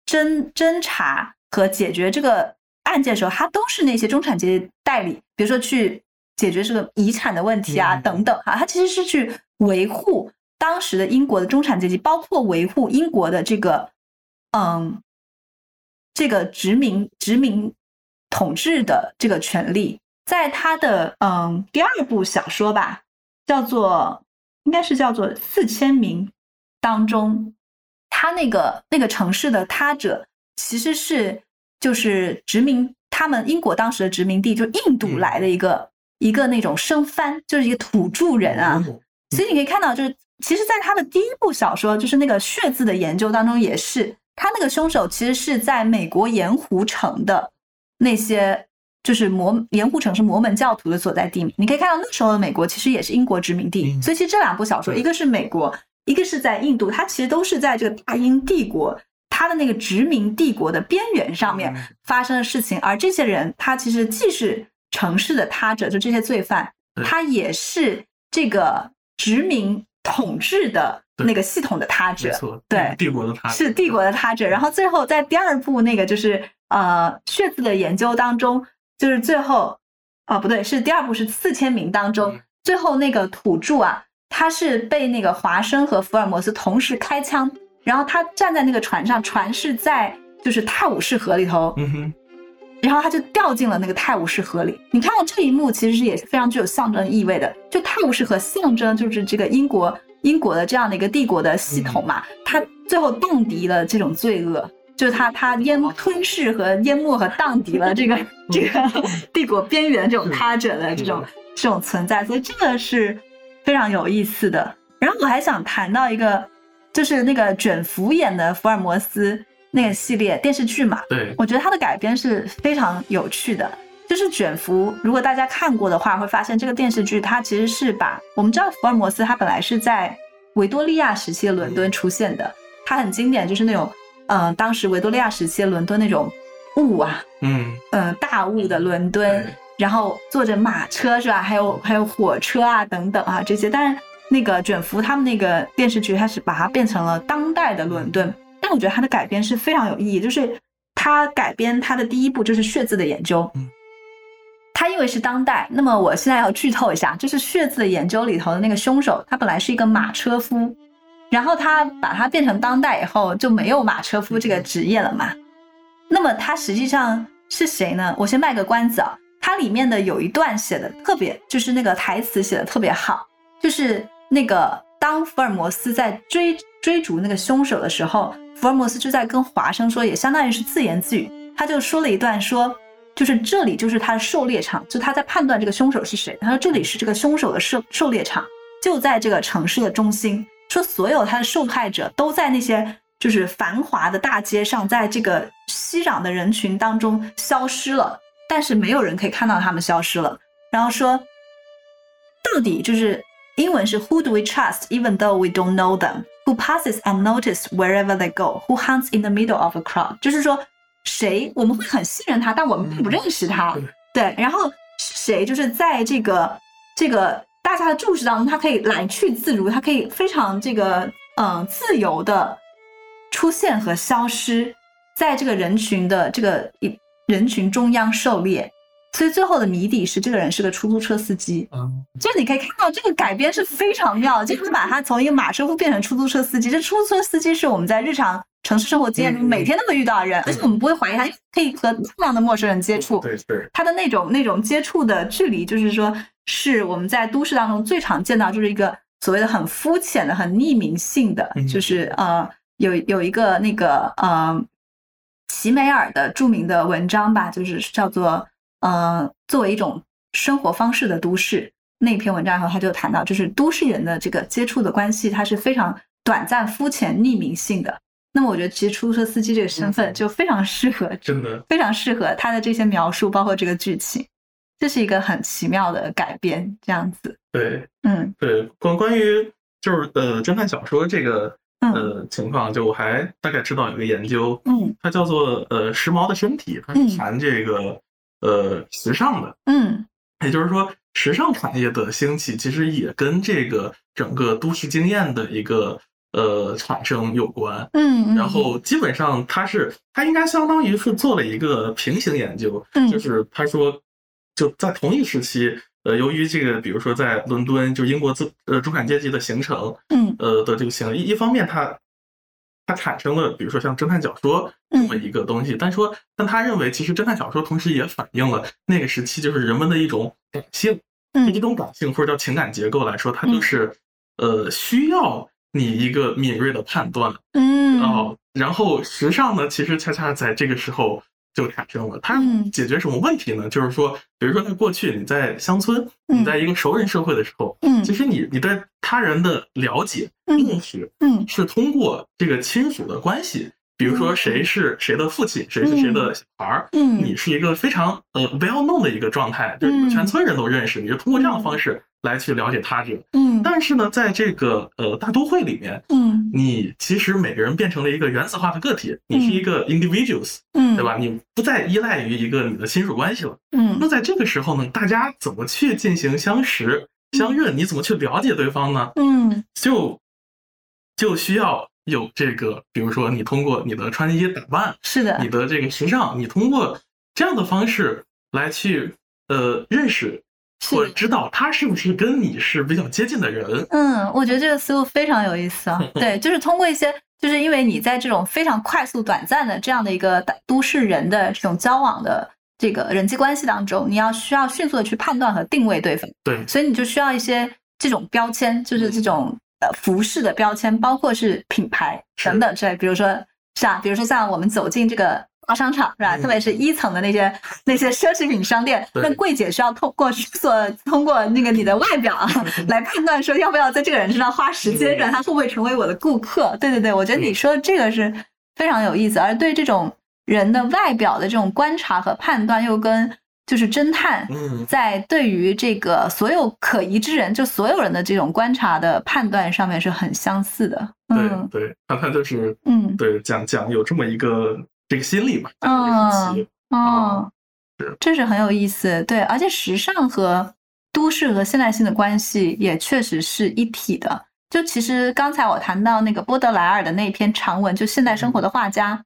侦侦查和解决这个案件的时候，他都是那些中产阶级代理，比如说去解决这个遗产的问题啊，等等哈，他其实是去维护当时的英国的中产阶级，包括维护英国的这个嗯，这个殖民殖民统治的这个权利。在他的嗯第二部小说吧，叫做应该是叫做《四千名》当中。他那个那个城市的他者，其实是就是殖民他们英国当时的殖民地，就印度来的一个一个那种生番，就是一个土著人啊。所以你可以看到，就是其实，在他的第一部小说，就是那个血字的研究当中，也是他那个凶手其实是在美国盐湖城的那些，就是摩盐湖城是摩门教徒的所在地。你可以看到那时候的美国其实也是英国殖民地，所以其实这两部小说，一个是美国。一个是在印度，它其实都是在这个大英帝国它的那个殖民帝国的边缘上面发生的事情，而这些人他其实既是城市的他者，就这些罪犯，他也是这个殖民统治的那个系统的他者，对，帝国的他者是帝国的他者。然后最后在第二部那个就是呃血字的研究当中，就是最后哦不对，是第二部是四千名当中最后那个土著啊。他是被那个华生和福尔摩斯同时开枪，然后他站在那个船上，船是在就是泰晤士河里头，嗯哼，然后他就掉进了那个泰晤士河里。你看到这一幕，其实是也是非常具有象征意味的。就泰晤士河象征就是这个英国英国的这样的一个帝国的系统嘛，他最后荡涤了这种罪恶，就是他他淹吞噬和淹没和荡涤了这个 这个帝国边缘这种他者的这种这种存在，所以这个是。非常有意思的，然后我还想谈到一个，就是那个卷福演的福尔摩斯那个系列电视剧嘛。对，我觉得它的改编是非常有趣的。就是卷福，如果大家看过的话，会发现这个电视剧它其实是把我们知道福尔摩斯他本来是在维多利亚时期的伦敦出现的，它很经典，就是那种嗯、呃当时维多利亚时期的伦敦那种雾啊，嗯，嗯，大雾的伦敦，然后坐着马车是吧？还有还有火车啊等等啊这些。但是那个卷福他们那个电视剧，它是把它变成了当代的伦敦。但我觉得它的改编是非常有意义，就是它改编它的第一部就是血字的研究。嗯它因为是当代，那么我现在要剧透一下，就是血字的研究里头的那个凶手，他本来是一个马车夫，然后他把它变成当代以后，就没有马车夫这个职业了嘛。那么他实际上是谁呢？我先卖个关子啊，它里面的有一段写的特别，就是那个台词写的特别好，就是那个当福尔摩斯在追追逐那个凶手的时候，福尔摩斯就在跟华生说，也相当于是自言自语，他就说了一段说。就是这里就是他的狩猎场，就他在判断这个凶手是谁。他说这里是这个凶手的狩狩猎场，就在这个城市的中心。说所有他的受害者都在那些就是繁华的大街上，在这个熙攘的人群当中消失了，但是没有人可以看到他们消失了。然后说，到底就是英文是 Who do we trust even though we don't know them? Who passes unnoticed wherever they go? Who hunts in the middle of a crowd? 就是说。谁我们会很信任他，但我们并不认识他。对对，然后是谁就是在这个这个大家的注视当中，他可以来去自如，他可以非常这个嗯、呃自由的出现和消失，在这个人群的这个一人群中央狩猎。所以最后的谜底是这个人是个出租车司机，嗯，就是你可以看到这个改编是非常妙的，就是把他从一个马车夫变成出租车司机。这出租车司机是我们在日常城市生活经验中每天都会遇到的人，而且我们不会怀疑他，因为可以和大量的陌生人接触。对对，他的那种那种接触的距离，就是说是我们在都市当中最常见到，就是一个所谓的很肤浅的、很匿名性的，嗯就是呃有有一个那个呃齐美尔的著名的文章吧，就是叫做呃作为一种生活方式的都市那篇文章以后，他就谈到，就是都市人的这个接触的关系，它是非常短暂、肤浅、匿名性的。那么我觉得，其实出租车司机这个身份嗯就非常适合真的，非常适合他的这些描述，包括这个剧情，这是一个很奇妙的改编，这样子。对嗯对。关关于就是呃侦探小说这个嗯呃情况，就我还大概知道有个研究，嗯。它叫做呃时髦的身体，它嗯是谈这个呃时尚的。嗯。也就是说，时尚产业的兴起其实也跟这个整个都市经验的一个呃产生有关。嗯，然后基本上它是它应该相当于是做了一个平行研究，嗯。就是他说就在同一时期，呃，由于这个比如说在伦敦，就英国资呃中产阶级的形成，嗯。呃的这个形成，一一方面它它产生了比如说像侦探小说这么一个东西，但说但他认为其实侦探小说同时也反映了那个时期就是人们的一种感性，嗯。就这种感性或者叫情感结构来说，它就是呃需要你一个敏锐的判断，嗯。哦，然后时尚呢，其实恰恰在这个时候就产生了。它嗯。解决什么问题呢？就是说，比如说在过去你在乡村，嗯。你在一个熟人社会的时候，嗯。其实你你对他人的了解认嗯识嗯。是通过这个亲属的关系，比如说谁是谁的父亲，谁是谁的小孩儿。嗯你是一个非常呃 well known 的一个状态，就是嗯全村人都认识你，就通过这样的方式来去了解他者。嗯但是呢，在这个呃大都会里面，嗯你其实每个人变成了一个原子化的个体，你是一个 individuals，、嗯，对吧？？你不再依赖于一个你的亲属关系了。嗯那在这个时候呢，大家怎么去进行相识、相认？你怎么去了解对方呢？嗯就就需要有这个，比如说你通过你的穿衣打扮，是的你，的这个时尚，你通过这样的方式来去呃认识或者。知道他是不是跟你是比较接近的人。嗯，我觉得这个思路非常有意思啊。对，就是通过一些，就是因为你在这种非常快速、短暂的这样的一个大都市人的这种交往的这个人际关系当中，你要需要迅速的去判断和定位对方。对，所以你就需要一些这种标签，就是这种呃服饰的标签，包括是品牌等等之类。比如说是啊，比如说像我们走进这个大商场是吧？嗯特别是一层的那些 那些奢侈品商店，那柜姐是要通过所通过那个你的外表啊来判断说要不要在这个人身上花时间，嗯让他会不会成为我的顾客。对对对，我觉得你嗯说的这个是非常有意思，而对这种人的外表的这种观察和判断，又跟就是侦探嗯，在对于这个所有可疑之人，就所有人的这种观察的判断上面是很相似的。嗯对对，他他就是嗯对讲讲有这么一个这个心理嘛，这么一个时期哦是，这是很有意思。对，而且时尚和都市和现代性的关系也确实是一体的。就其实刚才我谈到那个波德莱尔的那篇长文，就现代生活的画家，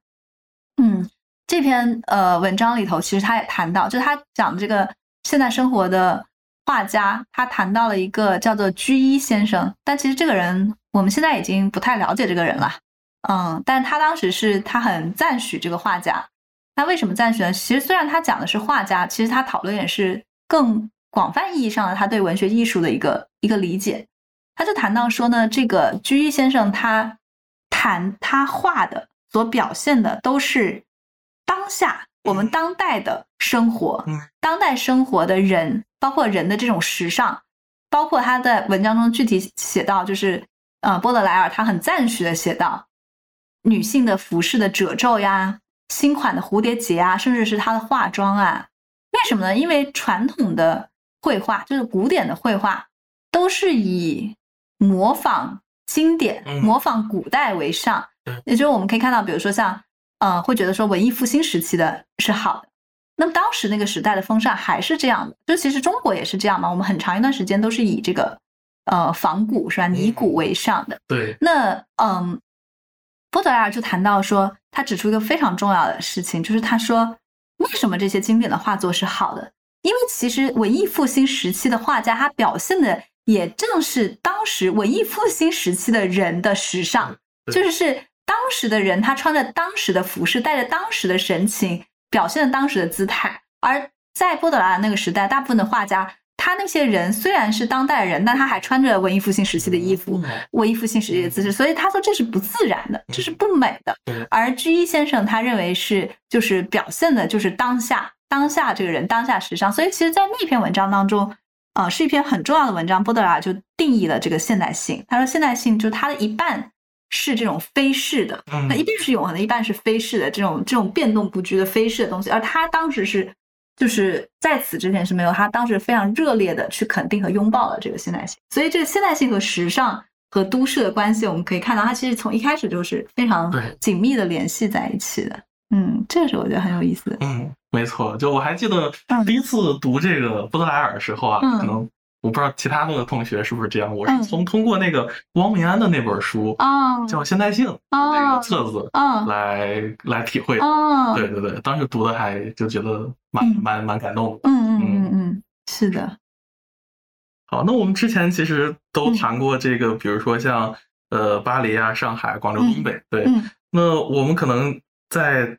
嗯，这篇呃文章里头，其实他也谈到，就他讲这个现代生活的画家，他谈到了一个叫做居一先生，但其实这个人我们现在已经不太了解这个人了，嗯，但他当时是他很赞许这个画家，那为什么赞许呢？其实虽然他讲的是画家，其实他讨论也是更广泛意义上的他对文学艺术的一个一个理解。他就谈到说呢，这个居一先生他谈他画的所表现的都是当下我们当代的生活，嗯当代生活的人，包括人的这种时尚，包括他在文章中具体写到，就是呃，波德莱尔他很赞许的写到女性的服饰的褶皱呀，新款的蝴蝶结啊，甚至是她的化妆啊。为什么呢？因为传统的绘画，就是古典的绘画，都是以模仿经典、嗯模仿古代为上对。也就是我们可以看到，比如说像呃，会觉得说文艺复兴时期的是好的。那么当时那个时代的风尚还是这样的，就其实中国也是这样嘛。我们很长一段时间都是以这个呃仿古是吧，拟古为上的。对，那嗯，波德莱尔就谈到说，他指出一个非常重要的事情，就是他说，为什么这些经典的画作是好的？因为其实文艺复兴时期的画家，他表现的也正是当时文艺复兴时期的人的时尚，就是是当时的人，他穿着当时的服饰，带着当时的神情，表现了当时的姿态。而在波德莱那个时代，大部分的画家，他那些人虽然是当代人，但他还穿着文艺复兴时期的衣服，文艺复兴时期的姿势，所以他说这是不自然的，这是不美的。而居一先生他认为是就是表现的就是当下当下这个人当下时尚，所以其实，在那篇文章当中，呃，是一篇很重要的文章。波德拉就定义了这个现代性，他说现代性就是它的一半是这种非逝的，嗯那一半是永恒的，一半是非逝的这种这种变动不居的非逝的东西，而他当时是。就是在此之前是没有，他当时非常热烈的去肯定和拥抱了这个现代性，所以这个现代性和时尚和都市的关系，我们可以看到，它其实从一开始就是非常紧密的联系在一起的。嗯，这个是我觉得很有意思的。嗯，没错，就我还记得嗯第一次读这个波德莱尔的时候啊，嗯可能我不知道其他的同学是不是这样，我嗯是从通过那个汪明安的那本书啊叫《现代性》那哦个册子哦来来体会。哦，对对对，当时读的还就觉得蛮嗯蛮蛮感动的。嗯嗯嗯嗯，是的，好，那我们之前其实都嗯谈过这个，比如说像呃巴黎啊、上海、广州、嗯东北，对。嗯，那我们可能再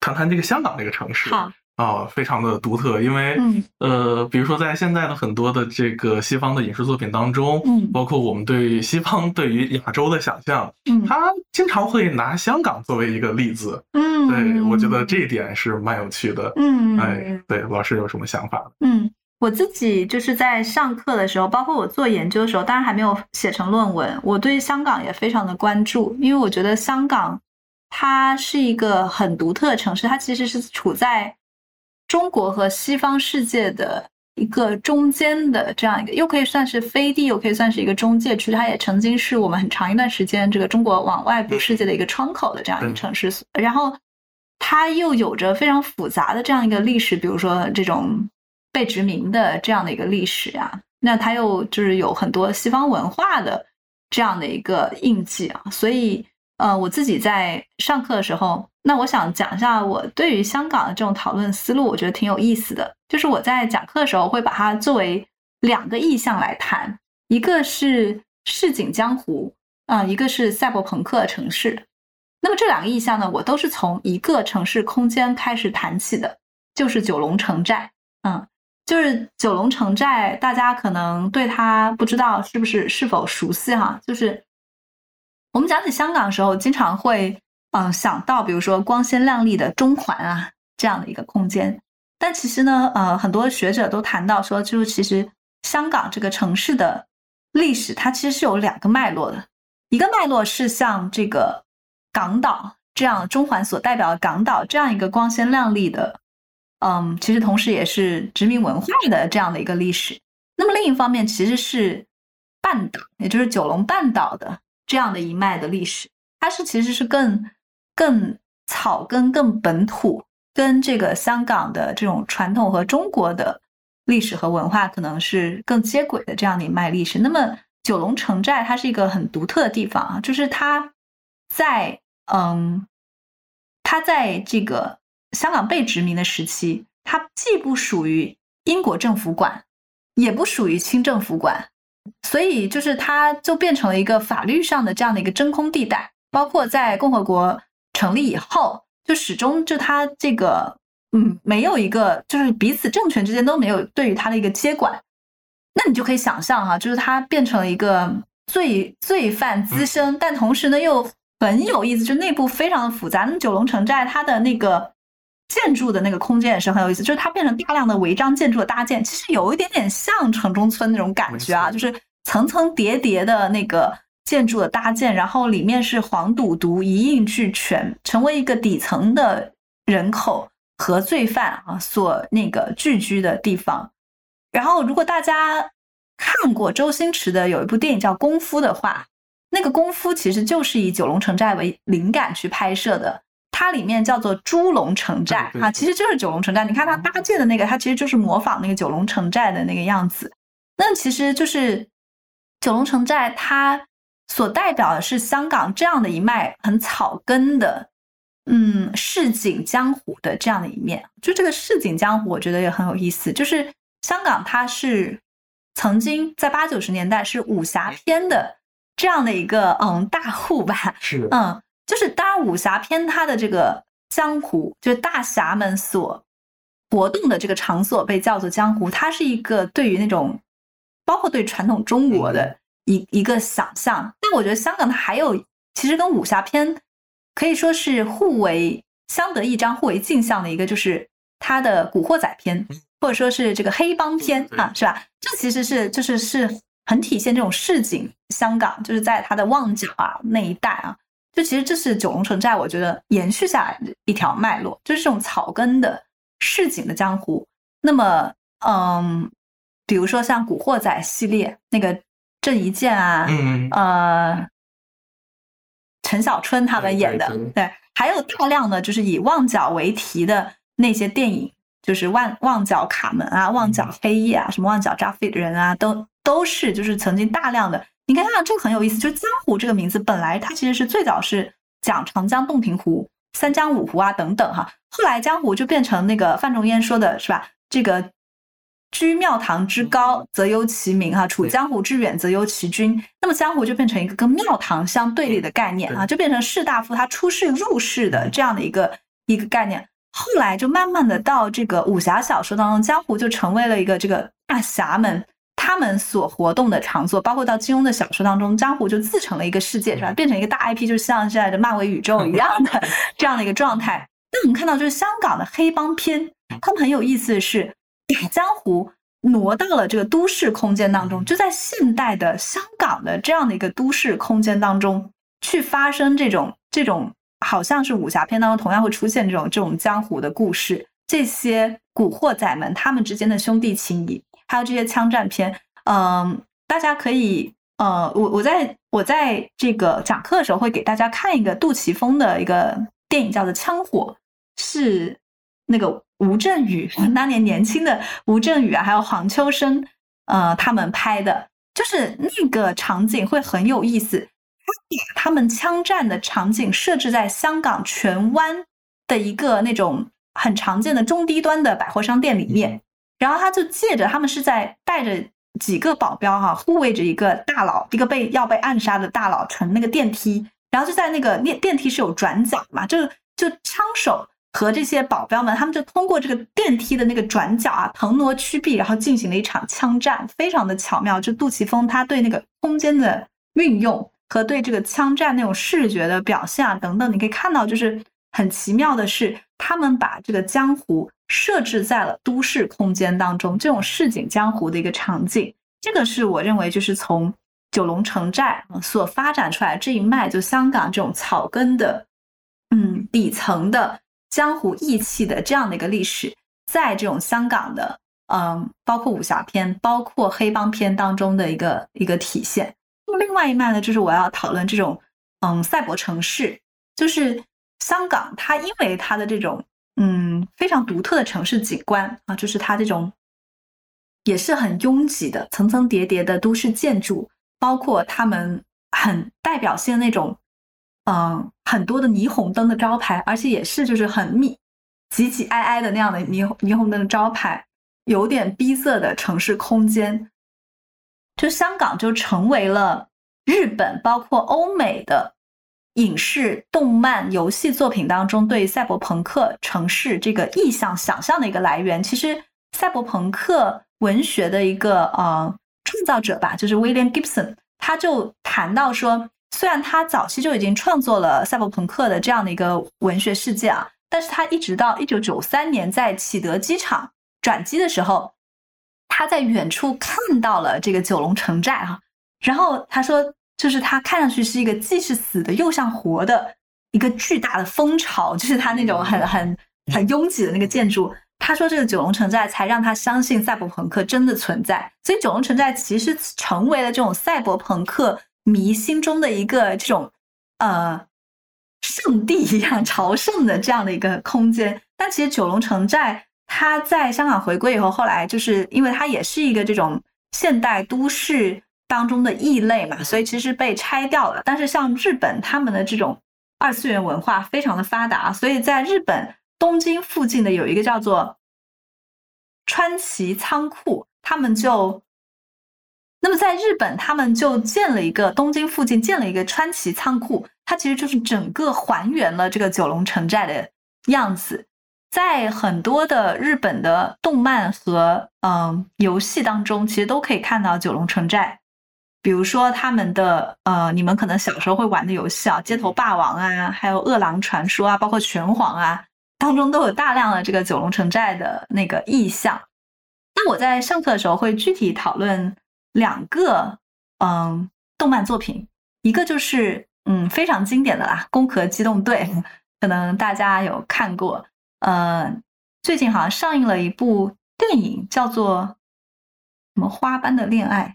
谈谈这个香港这个城市。好，啊，非常的独特，因为、嗯呃，比如说在现在的很多的这个西方的影视作品当中，嗯包括我们对西方对于亚洲的想象，嗯他经常会拿香港作为一个例子。嗯，对，我觉得这一点是蛮有趣的。嗯，哎，对，老师有什么想法？嗯，我自己就是在上课的时候，包括我做研究的时候，当然还没有写成论文，我对香港也非常的关注，因为我觉得香港它是一个很独特的城市，它其实是处在中国和西方世界的一个中间的这样一个，又可以算是飞地，又可以算是一个中介区。它也曾经是我们很长一段时间这个中国往外部世界的一个窗口的这样一个城市。然后它又有着非常复杂的这样一个历史，比如说这种被殖民的这样的一个历史啊，那它又就是有很多西方文化的这样的一个印记啊，所以呃，我自己在上课的时候，那我想讲一下我对于香港的这种讨论思路，我觉得挺有意思的。就是我在讲课的时候会把它作为两个意象来谈，一个是市井江湖啊、一个是赛博朋克城市。那么这两个意象呢，我都是从一个城市空间开始谈起的，就是九龙城寨。嗯，就是九龙城寨，大家可能对它不知道是不是是否熟悉哈？就是我们讲起香港的时候，经常会嗯、想到，比如说光鲜亮丽的中环啊这样的一个空间。但其实呢，呃，很多学者都谈到说，就是其实香港这个城市的历史，它其实是有两个脉络的。一个脉络是像这个港岛这样中环所代表的港岛这样一个光鲜亮丽的嗯，其实同时也是殖民文化的这样的一个历史。那么另一方面，其实是半岛，也就是九龙半岛的这样的一脉的历史，它是其实是更更草根、更本土，跟这个香港的这种传统和中国的历史和文化可能是更接轨的这样的一脉历史。那么九龙城寨它是一个很独特的地方啊，就是它在嗯，它在这个。香港被殖民的时期，它既不属于英国政府管，也不属于清政府管，所以就是它就变成了一个法律上的这样的一个真空地带。包括在共和国成立以后，就始终就它这个嗯，没有一个就是彼此政权之间都没有对于它的一个接管。那你就可以想象哈，就是它变成了一个罪罪犯滋生，但同时呢又很有意思，就内部非常的复杂。那九龙城寨它的那个。建筑的那个空间也是很有意思，就是它变成大量的违章建筑的搭建，其实有一点点像城中村那种感觉啊，就是层层叠叠的那个建筑的搭建，然后里面是黄赌毒一应俱全，成为一个底层的人口和罪犯啊所那个聚居的地方。然后，如果大家看过周星驰的有一部电影叫《功夫》的话，那个《功夫》其实就是以九龙城寨为灵感去拍摄的。它里面叫做猪龙城寨啊，其实就是九龙城寨。你看它搭建的那个，它其实就是模仿那个九龙城寨的那个样子。那其实就是九龙城寨，它所代表的是香港这样的一脉很草根的，嗯，市井江湖的这样的一面。就这个市井江湖，我觉得也很有意思。就是香港，它是曾经在八九十年代是武侠片的这样的一个嗯大户吧？是嗯。就是当然，武侠片它的这个江湖，就是大侠们所活动的这个场所被叫做江湖，它是一个对于那种包括对传统中国的一一个想象。但我觉得香港它还有，其实跟武侠片可以说是互为相得益彰、互为镜像的一个，就是它的古惑仔片，或者说是这个黑帮片啊，是吧？这其实是就是是很体现这种市井香港，就是在它的旺角啊那一带啊。就其实这是九龙城寨，我觉得延续下来的一条脉络，就是这种草根的市井的江湖。那么，嗯，比如说像《古惑仔》系列，那个郑伊健啊，嗯，呃，陈小春他们演的，对，还有大量的就是以旺角为题的那些电影，就是旺旺角卡门啊，旺角黑夜啊，什么旺角扎菲的人啊，都都是就是曾经大量的。你看啊，这个很有意思，就是江湖这个名字本来它其实是最早是讲长江、洞庭湖、三江五湖啊等等哈，后来江湖就变成那个范仲淹说的是吧？这个居庙堂之高则忧其民哈，处江湖之远则忧其君。那么江湖就变成一个跟庙堂相对立的概念啊，就变成士大夫他出世入世的这样的一个一个概念。后来就慢慢的到这个武侠小说当中，江湖就成为了一个这个大侠们。他们所活动的场所，包括到金庸的小说当中，江湖就自成了一个世界，是吧？变成一个大 IP，就像现在的漫威宇宙一样的 这样的一个状态。那我们看到，就是香港的黑帮片，他们很有意思的是，把江湖挪到了这个都市空间当中，就在现代的香港的这样的一个都市空间当中去发生这种这种，好像是武侠片当中同样会出现这种这种江湖的故事，这些古惑仔们他们之间的兄弟情谊。还有这些枪战片，嗯，大家可以，呃，我我在我在这个讲课的时候会给大家看一个杜琪峰的一个电影，叫做《枪火》，是那个吴镇宇 当年年轻的吴镇宇啊，还有黄秋生，呃，他们拍的，就是那个场景会很有意思，他把他们枪战的场景设置在香港荃湾的一个那种很常见的中低端的百货商店里面。然后他就借着他们是在带着几个保镖哈，护卫着一个大佬，一个被要被暗杀的大佬乘那个电梯，然后就在那个电电梯是有转角嘛，就就枪手和这些保镖们，他们就通过这个电梯的那个转角啊，腾挪曲臂，然后进行了一场枪战，非常的巧妙。就杜琪峰他对那个空间的运用和对这个枪战那种视觉的表现啊等等，你可以看到，就是很奇妙的是，他们把这个江湖。设置在了都市空间当中，这种市井江湖的一个场景，这个是我认为就是从九龙城寨所发展出来这一脉，就香港这种草根的，嗯，底层的江湖义气的这样的一个历史。在这种香港的，嗯，包括武侠片、包括黑帮片当中的一个一个体现。那么另外一脉呢，就是我要讨论这种，嗯，赛博城市，就是香港，它因为它的这种，嗯，非常独特的城市景观啊，就是它这种也是很拥挤的、层层叠叠的都市建筑，包括他们很代表性那种。嗯，很多的霓虹灯的招牌，而且也是就是很密、挤挤挨挨的那样的霓霓虹灯的招牌，有点逼仄的城市空间，就香港就成为了日本包括欧美的影视、动漫、游戏作品当中对赛博朋克城市这个意象想象的一个来源。其实，赛博朋克文学的一个呃创造者吧，就是 William Gibson，他就谈到说。虽然他早期就已经创作了赛博朋克的这样的一个文学世界啊，但是他一直到一九九三年在启德机场转机的时候，他在远处看到了这个九龙城寨哈，然后他说，就是它看上去是一个既是死的又像活的一个巨大的蜂巢，就是它那种很很很拥挤的那个建筑。他说这个九龙城寨才让他相信赛博朋克真的存在，所以九龙城寨其实成为了这种赛博朋克。迷心中的一个这种呃圣地一样朝圣的这样的一个空间，但其实九龙城寨它在香港回归以后，后来就是因为它也是一个这种现代都市当中的异类嘛，所以其实被拆掉了。但是像日本他们的这种二次元文化非常的发达，所以在日本东京附近的有一个叫做川崎仓库，他们就。那么在日本，他们就建了一个东京附近建了一个川崎仓库，它其实就是整个还原了这个九龙城寨的样子。在很多的日本的动漫和嗯游戏当中，其实都可以看到九龙城寨。比如说他们的呃，你们可能小时候会玩的游戏啊，《街头霸王》啊，还有《饿狼传说》啊，包括《拳皇》啊，当中都有大量的这个九龙城寨的那个意象。那我在上课的时候会具体讨论。两个嗯，动漫作品，一个就是嗯非常经典的啦，《攻壳机动队》，可能大家有看过。呃，最近好像上映了一部电影，叫做什么《花般的恋爱》，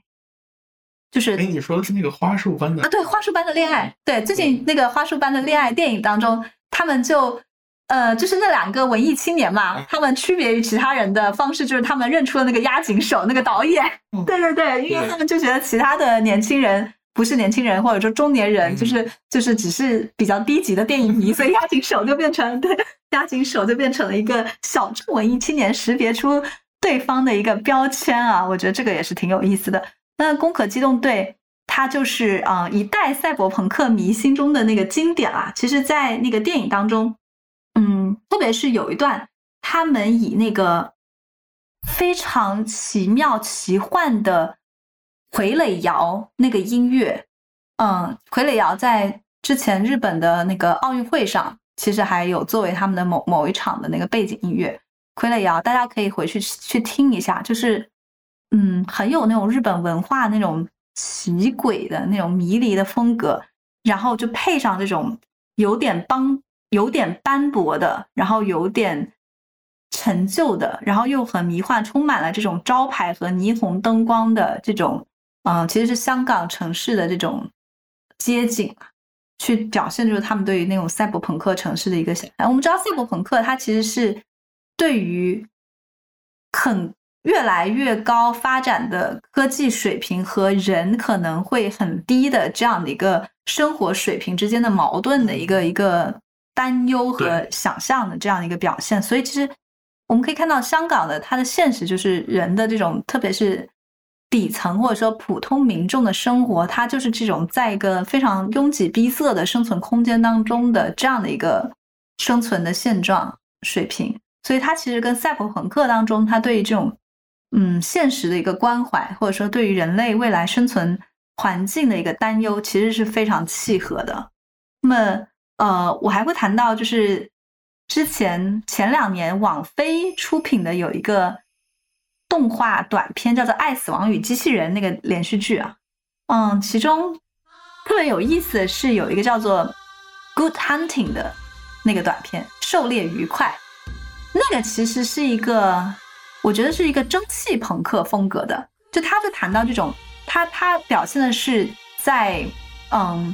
就是哎，你说的是那个花束般的啊？对，花束般的恋爱。对，最近那个花束般的恋爱电影当中，他们就。呃，就是那两个文艺青年嘛，他们区别于其他人的方式，就是他们认出了那个押井守那个导演。对对对，因为他们就觉得其他的年轻人不是年轻人，或者说中年人，就是就是只是比较低级的电影迷，所以押井守就变成对押井守就变成了一个小众文艺青年识别出对方的一个标签啊。我觉得这个也是挺有意思的。那《攻壳机动队》它就是啊一代赛博朋克迷心中的那个经典啊。其实，在那个电影当中。嗯，特别是有一段，他们以那个非常奇妙奇幻的傀儡摇那个音乐，嗯，傀儡摇在之前日本的那个奥运会上，其实还有作为他们的某某一场的那个背景音乐。傀儡摇，大家可以回去去听一下，就是嗯，很有那种日本文化那种奇诡的那种迷离的风格，然后就配上这种有点帮。有点斑驳的，然后有点陈旧的，然后又很迷幻，充满了这种招牌和霓虹灯光的这种，嗯，其实是香港城市的这种街景，去表现就是他们对于那种赛博朋克城市的一个想象。我们知道赛博朋克它其实是对于很越来越高发展的科技水平和人可能会很低的这样的一个生活水平之间的矛盾的一个一个。担忧和想象的这样一个表现，所以其实我们可以看到香港的它的现实就是人的这种，特别是底层或者说普通民众的生活，它就是这种在一个非常拥挤逼仄的生存空间当中的这样的一个生存的现状水平。所以它其实跟赛博朋克当中它对于这种嗯现实的一个关怀，或者说对于人类未来生存环境的一个担忧，其实是非常契合的。那么。呃，我还会谈到，就是之前前两年网飞出品的有一个动画短片，叫做《爱死亡与机器人》那个连续剧啊，嗯，其中特别有意思的是有一个叫做《Good Hunting》的那个短片，《狩猎愉快》。那个其实是一个，我觉得是一个蒸汽朋克风格的，就他就谈到这种，他他表现的是在嗯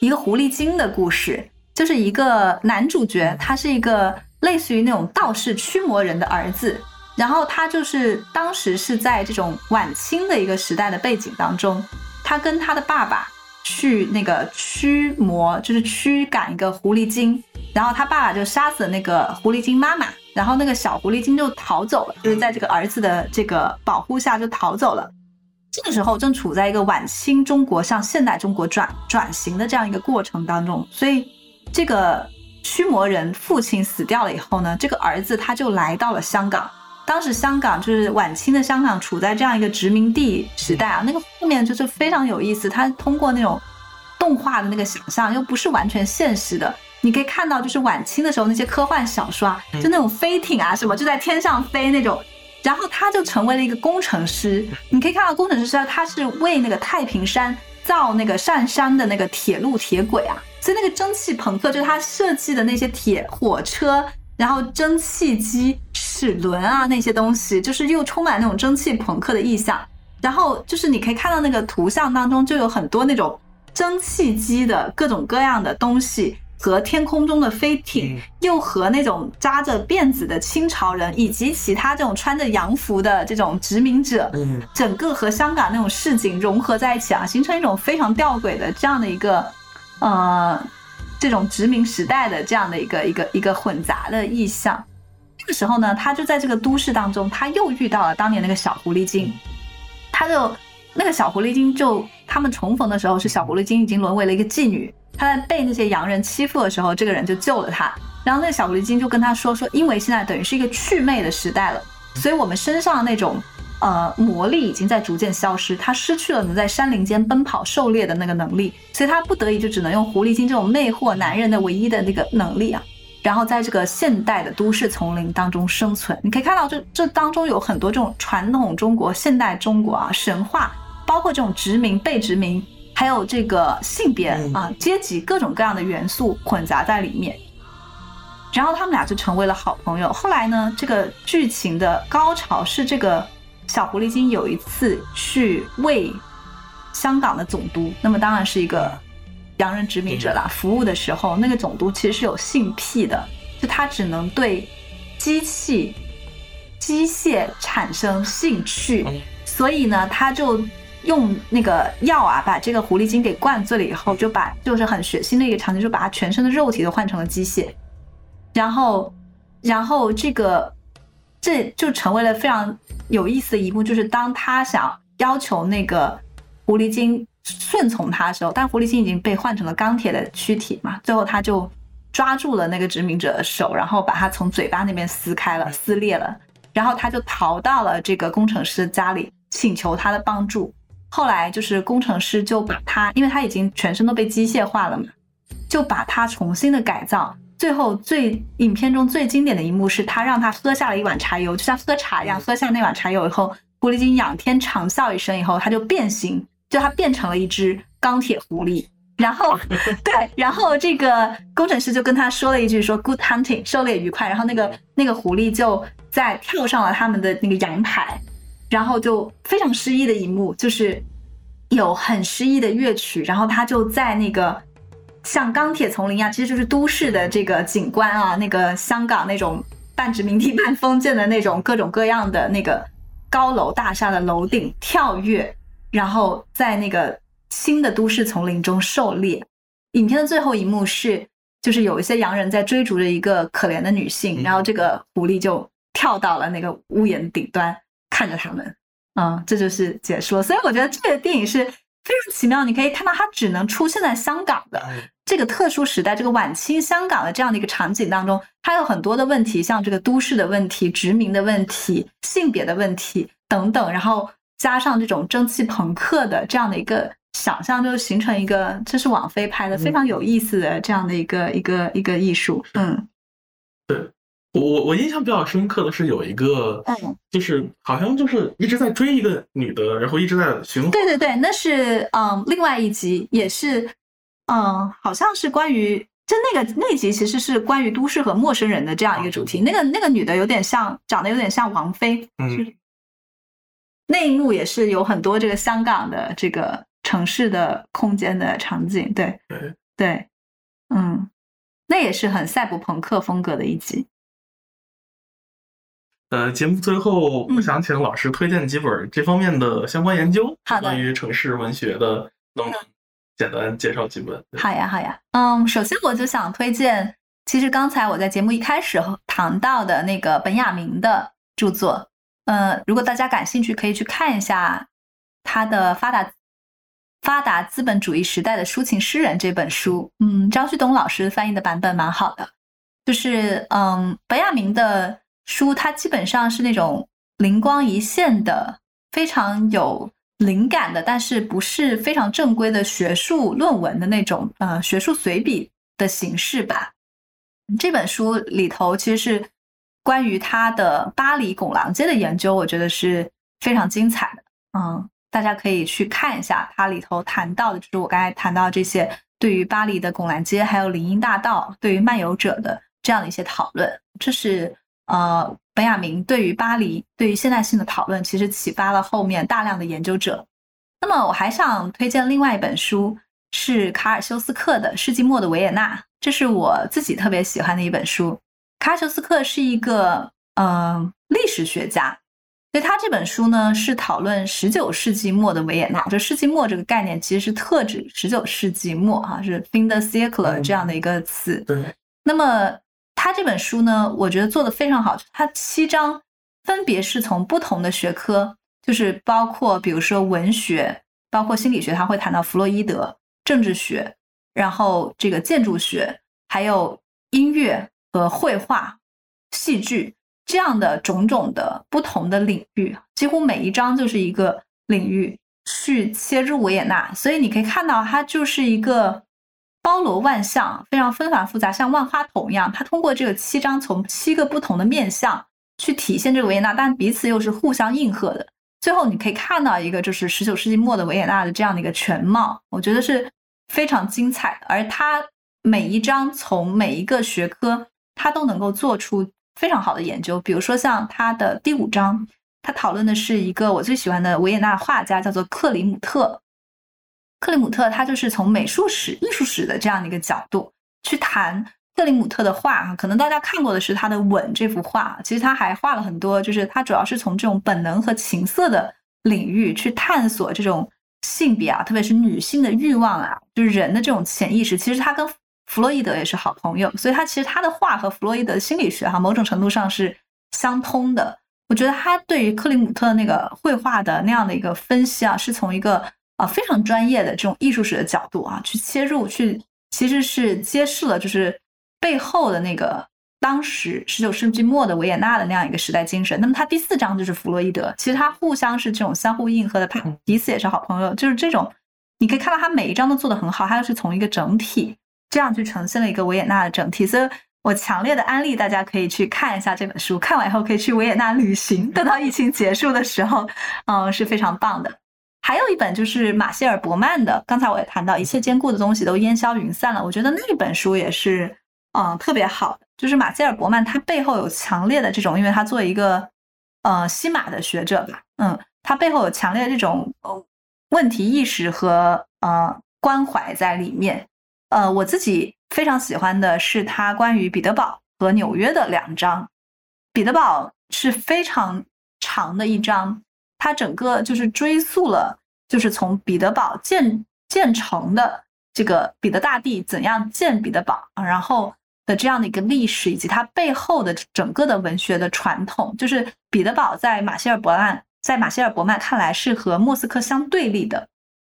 一个狐狸精的故事，就是一个男主角，他是一个类似于那种道士驱魔人的儿子，然后他就是当时是在这种晚清的一个时代的背景当中，他跟他的爸爸。去那个驱魔，就是驱赶一个狐狸精，然后他爸爸就杀死了那个狐狸精妈妈，然后那个小狐狸精就逃走了，就是在这个儿子的这个保护下就逃走了。这个时候正处在一个晚清中国向现代中国转转型的这样一个过程当中，所以这个驱魔人父亲死掉了以后呢，这个儿子他就来到了香港。当时香港就是晚清的香港，处在这样一个殖民地时代啊，那个后面就是非常有意思。他通过那种动画的那个想象，又不是完全现实的，你可以看到，就是晚清的时候那些科幻小说，就那种飞艇啊什么，就在天上飞那种。然后他就成为了一个工程师，你可以看到工程师他是为那个太平山造那个上山的那个铁路铁轨啊，所以那个蒸汽朋克就是他设计的那些铁火车。然后蒸汽机、齿轮啊那些东西，就是又充满那种蒸汽朋克的意象。然后就是你可以看到那个图像当中，就有很多那种蒸汽机的各种各样的东西，和天空中的飞艇，又和那种扎着辫子的清朝人，以及其他这种穿着洋服的这种殖民者，嗯，整个和香港那种市井融合在一起啊，形成一种非常吊诡的这样的一个，呃。这种殖民时代的这样的一个一个一个混杂的意象，这个时候呢，他就在这个都市当中，他又遇到了当年那个小狐狸精，他就那个小狐狸精就他们重逢的时候，是小狐狸精已经沦为了一个妓女，他在被那些洋人欺负的时候，这个人就救了他，然后那个小狐狸精就跟他说说，因为现在等于是一个祛魅的时代了，所以我们身上那种。呃，魔力已经在逐渐消失，他失去了能在山林间奔跑狩猎的那个能力，所以他不得已就只能用狐狸精这种魅惑男人的唯一的那个能力啊，然后在这个现代的都市丛林当中生存。你可以看到，这这当中有很多这种传统中国、现代中国啊神话，包括这种殖民、被殖民，还有这个性别啊、阶级各种各样的元素混杂在里面。然后他们俩就成为了好朋友。后来呢，这个剧情的高潮是这个。小狐狸精有一次去为香港的总督，那么当然是一个洋人殖民者啦，服务的时候，那个总督其实是有性癖的，就他只能对机器、机械产生兴趣，所以呢，他就用那个药啊，把这个狐狸精给灌醉了以后，就把就是很血腥的一个场景，就把他全身的肉体都换成了机械，然后，然后这个这就成为了非常。有意思的一幕就是，当他想要求那个狐狸精顺从他的时候，但狐狸精已经被换成了钢铁的躯体嘛，最后他就抓住了那个殖民者的手，然后把他从嘴巴那边撕开了、撕裂了，然后他就逃到了这个工程师家里，请求他的帮助。后来就是工程师就把他，因为他已经全身都被机械化了嘛，就把他重新的改造。最后，最影片中最经典的一幕是他让他喝下了一碗茶油，就像喝茶一样，喝下那碗茶油以后，狐狸精仰天长啸一声以后，他就变形，就他变成了一只钢铁狐狸。然后，对，然后这个工程师就跟他说了一句说 “Good hunting，狩猎愉快”。然后那个那个狐狸就在跳上了他们的那个阳台，然后就非常诗意的一幕，就是有很诗意的乐曲，然后他就在那个。像钢铁丛林一样，其实就是都市的这个景观啊，那个香港那种半殖民地半封建的那种各种各样的那个高楼大厦的楼顶跳跃，然后在那个新的都市丛林中狩猎。影片的最后一幕是，就是有一些洋人在追逐着一个可怜的女性，然后这个狐狸就跳到了那个屋檐顶端看着他们，嗯，这就是解说。所以我觉得这个电影是非常奇妙，你可以看到它只能出现在香港的。这个特殊时代，这个晚清香港的这样的一个场景当中，它有很多的问题，像这个都市的问题、殖民的问题、性别的问题等等，然后加上这种蒸汽朋克的这样的一个想象，就形成一个这是网飞拍的非常有意思的这样的一个一个一个艺术。嗯，对我我我印象比较深刻的是有一个，嗯，就是好像就是一直在追一个女的，然后一直在循。对对对，那是嗯另外一集也是。嗯，好像是关于就那个那集其实是关于都市和陌生人的这样一个主题。那个那个女的有点像，长得有点像王菲。嗯，那一幕也是有很多这个香港的这个城市的空间的场景。对对对，嗯，那也是很赛博朋克风格的一集。呃，节目最后，我想请老师推荐几本这方面的相关研究，关于城市文学的，能不能简单介绍几本？好呀，好呀。嗯，首先我就想推荐，其实刚才我在节目一开始谈到的那个本雅明的著作。嗯，如果大家感兴趣，可以去看一下他的《发达发达资本主义时代的抒情诗人》这本书。嗯，张旭东老师翻译的版本蛮好的。就是嗯，本雅明的书，它基本上是那种灵光一现的，非常有。灵感的，但是不是非常正规的学术论文的那种，呃，学术随笔的形式吧。这本书里头其实是关于他的巴黎拱廊街的研究，我觉得是非常精彩的。嗯，大家可以去看一下，它里头谈到的就是我刚才谈到这些对于巴黎的拱廊街，还有林荫大道，对于漫游者的这样的一些讨论，这是。呃，本雅明对于巴黎、对于现代性的讨论，其实启发了后面大量的研究者。那么，我还想推荐另外一本书，是卡尔修斯克的《世纪末的维也纳》，这是我自己特别喜欢的一本书。卡尔修斯克是一个呃历史学家，所以他这本书呢是讨论十九世纪末的维也纳。就世纪末这个概念，其实是特指十九世纪末，哈，是 fin de siècle 这样的一个词。对。那么。他这本书呢，我觉得做的非常好。他七章分别是从不同的学科，就是包括比如说文学，包括心理学，他会谈到弗洛伊德，政治学，然后这个建筑学，还有音乐和绘画、戏剧这样的种种的不同的领域，几乎每一章就是一个领域去切入维也纳，所以你可以看到它就是一个。包罗万象，非常纷繁复杂，像万花筒一样。它通过这个七章，从七个不同的面相去体现这个维也纳，但彼此又是互相应和的。最后你可以看到一个就是十九世纪末的维也纳的这样的一个全貌，我觉得是非常精彩的。而它每一章从每一个学科，它都能够做出非常好的研究。比如说像它的第五章，它讨论的是一个我最喜欢的维也纳画家，叫做克里姆特。克里姆特他就是从美术史、艺术史的这样的一个角度去谈克里姆特的画啊，可能大家看过的是他的《吻》这幅画，其实他还画了很多，就是他主要是从这种本能和情色的领域去探索这种性别啊，特别是女性的欲望啊，就是人的这种潜意识。其实他跟弗洛伊德也是好朋友，所以他其实他的画和弗洛伊德心理学哈某种程度上是相通的。我觉得他对于克里姆特那个绘画的那样的一个分析啊，是从一个。啊，非常专业的这种艺术史的角度啊，去切入，去其实是揭示了就是背后的那个当时十九世纪末的维也纳的那样一个时代精神。那么他第四章就是弗洛伊德，其实他互相是这种相互应和的，彼此也是好朋友。就是这种，你可以看到他每一章都做得很好，他是从一个整体这样去呈现了一个维也纳的整体。所以我强烈的安利大家可以去看一下这本书，看完以后可以去维也纳旅行，等到疫情结束的时候，嗯，是非常棒的。还有一本就是马歇尔·伯曼的，刚才我也谈到，一切坚固的东西都烟消云散了。我觉得那本书也是，嗯，特别好的。就是马歇尔·伯曼，他背后有强烈的这种，因为他作为一个，呃，西马的学者吧，嗯，他背后有强烈的这种呃问题意识和呃关怀在里面。呃，我自己非常喜欢的是他关于彼得堡和纽约的两章。彼得堡是非常长的一章。它整个就是追溯了，就是从彼得堡建建成的这个彼得大帝怎样建彼得堡啊，然后的这样的一个历史，以及它背后的整个的文学的传统。就是彼得堡在马歇尔伯曼在马歇尔伯曼看来是和莫斯科相对立的，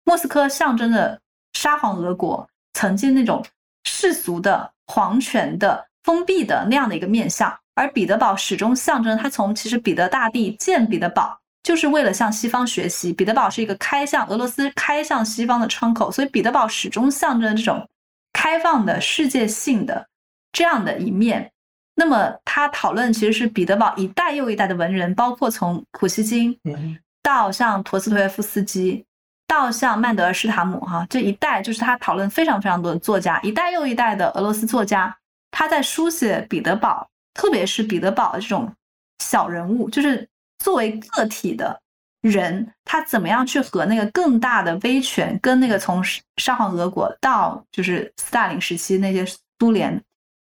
莫斯科象征着沙皇俄国曾经那种世俗的皇权的封闭的那样的一个面相，而彼得堡始终象征他从其实彼得大帝建彼得堡。就是为了向西方学习，彼得堡是一个开向俄罗斯、开向西方的窗口，所以彼得堡始终象征这种开放的世界性的这样的一面。那么，他讨论其实是彼得堡一代又一代的文人，包括从普希金到像陀思妥耶夫斯基，到像曼德尔施塔姆哈这一代，就是他讨论非常非常多的作家，一代又一代的俄罗斯作家，他在书写彼得堡，特别是彼得堡的这种小人物，就是作为个体的人，他怎么样去和那个更大的威权，跟那个从沙皇俄国到就是斯大林时期那些苏联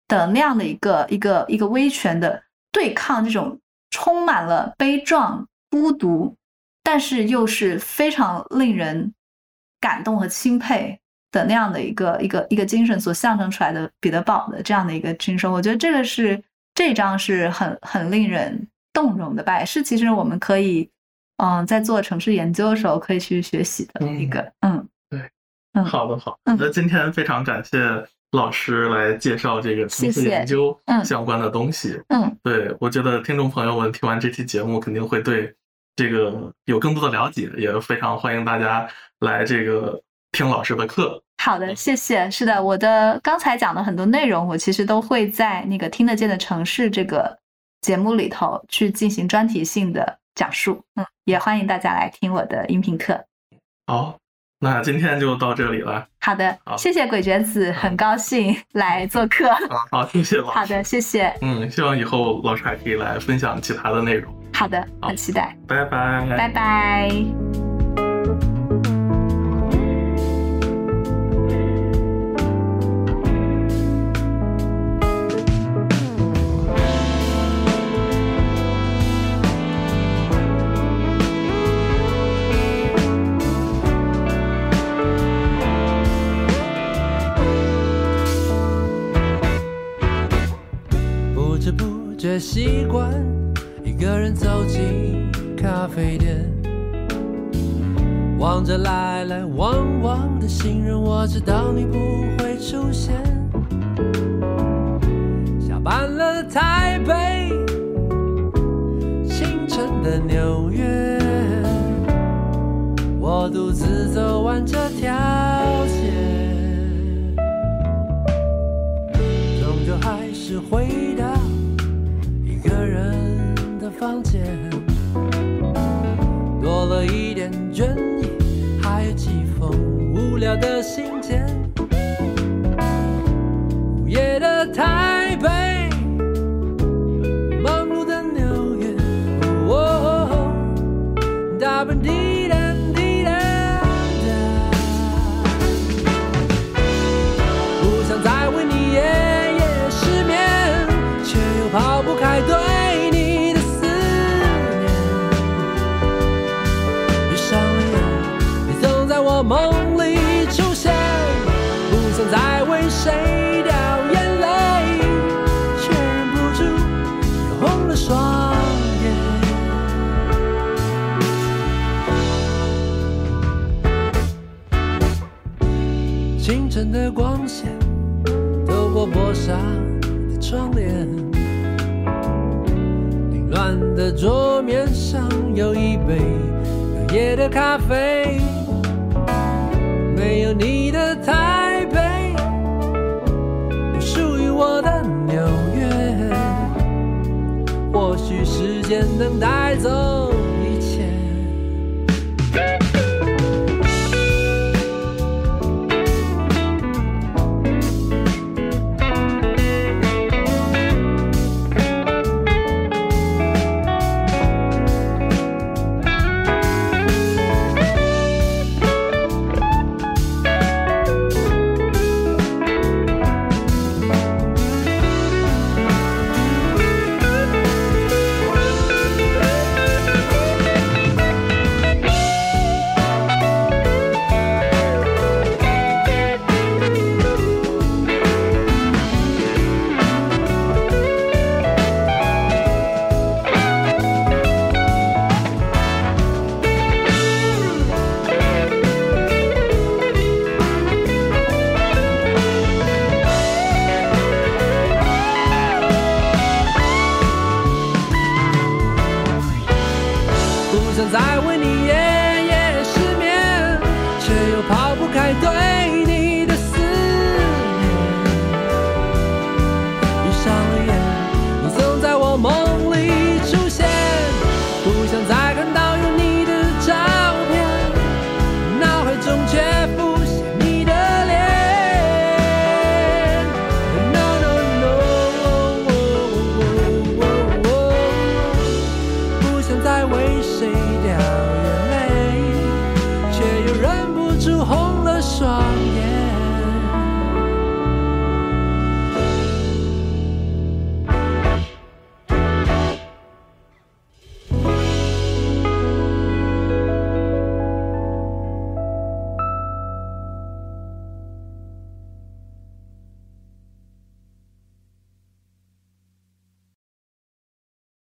的那样的一个一个一个威权的对抗，这种充满了悲壮、孤独。但是又是非常令人感动和钦佩的那样的一个一个一个精神所象征出来的彼得堡的这样的一个精神，我觉得这个是这张是很很令人动容的吧，是其实我们可以嗯在做城市研究的时候可以去学习的一个嗯对嗯好的好那今天非常感谢老师来介绍这个城市研究相关的东西嗯对我觉得听众朋友们听完这期节目肯定会对。这个有更多的了解，也非常欢迎大家来这个听老师的课。好的，谢谢。是的，我的刚才讲的很多内容，我其实都会在那个听得见的城市这个节目里头去进行专题性的讲述。嗯，也欢迎大家来听我的音频课。好，那今天就到这里了。好的，谢谢鬼卷子，很高兴来做客。好，谢谢老师。好的，谢谢。嗯，希望以后老师还可以来分享其他的内容。好的，很期待。拜拜，拜拜。习惯。一个人走进咖啡店，望着来来往往的行人，我知道你不会出现。下班了台北，清晨的纽约，我独自走完这条街，终究还是回。房间多了一点倦意，还有几封无聊的信件。午夜的台北，忙碌的纽约，哦大本地纱的窗帘，凌乱的桌面上有一杯隔夜的咖啡。没有你的台北，不属于我的纽约。或许时间能带走。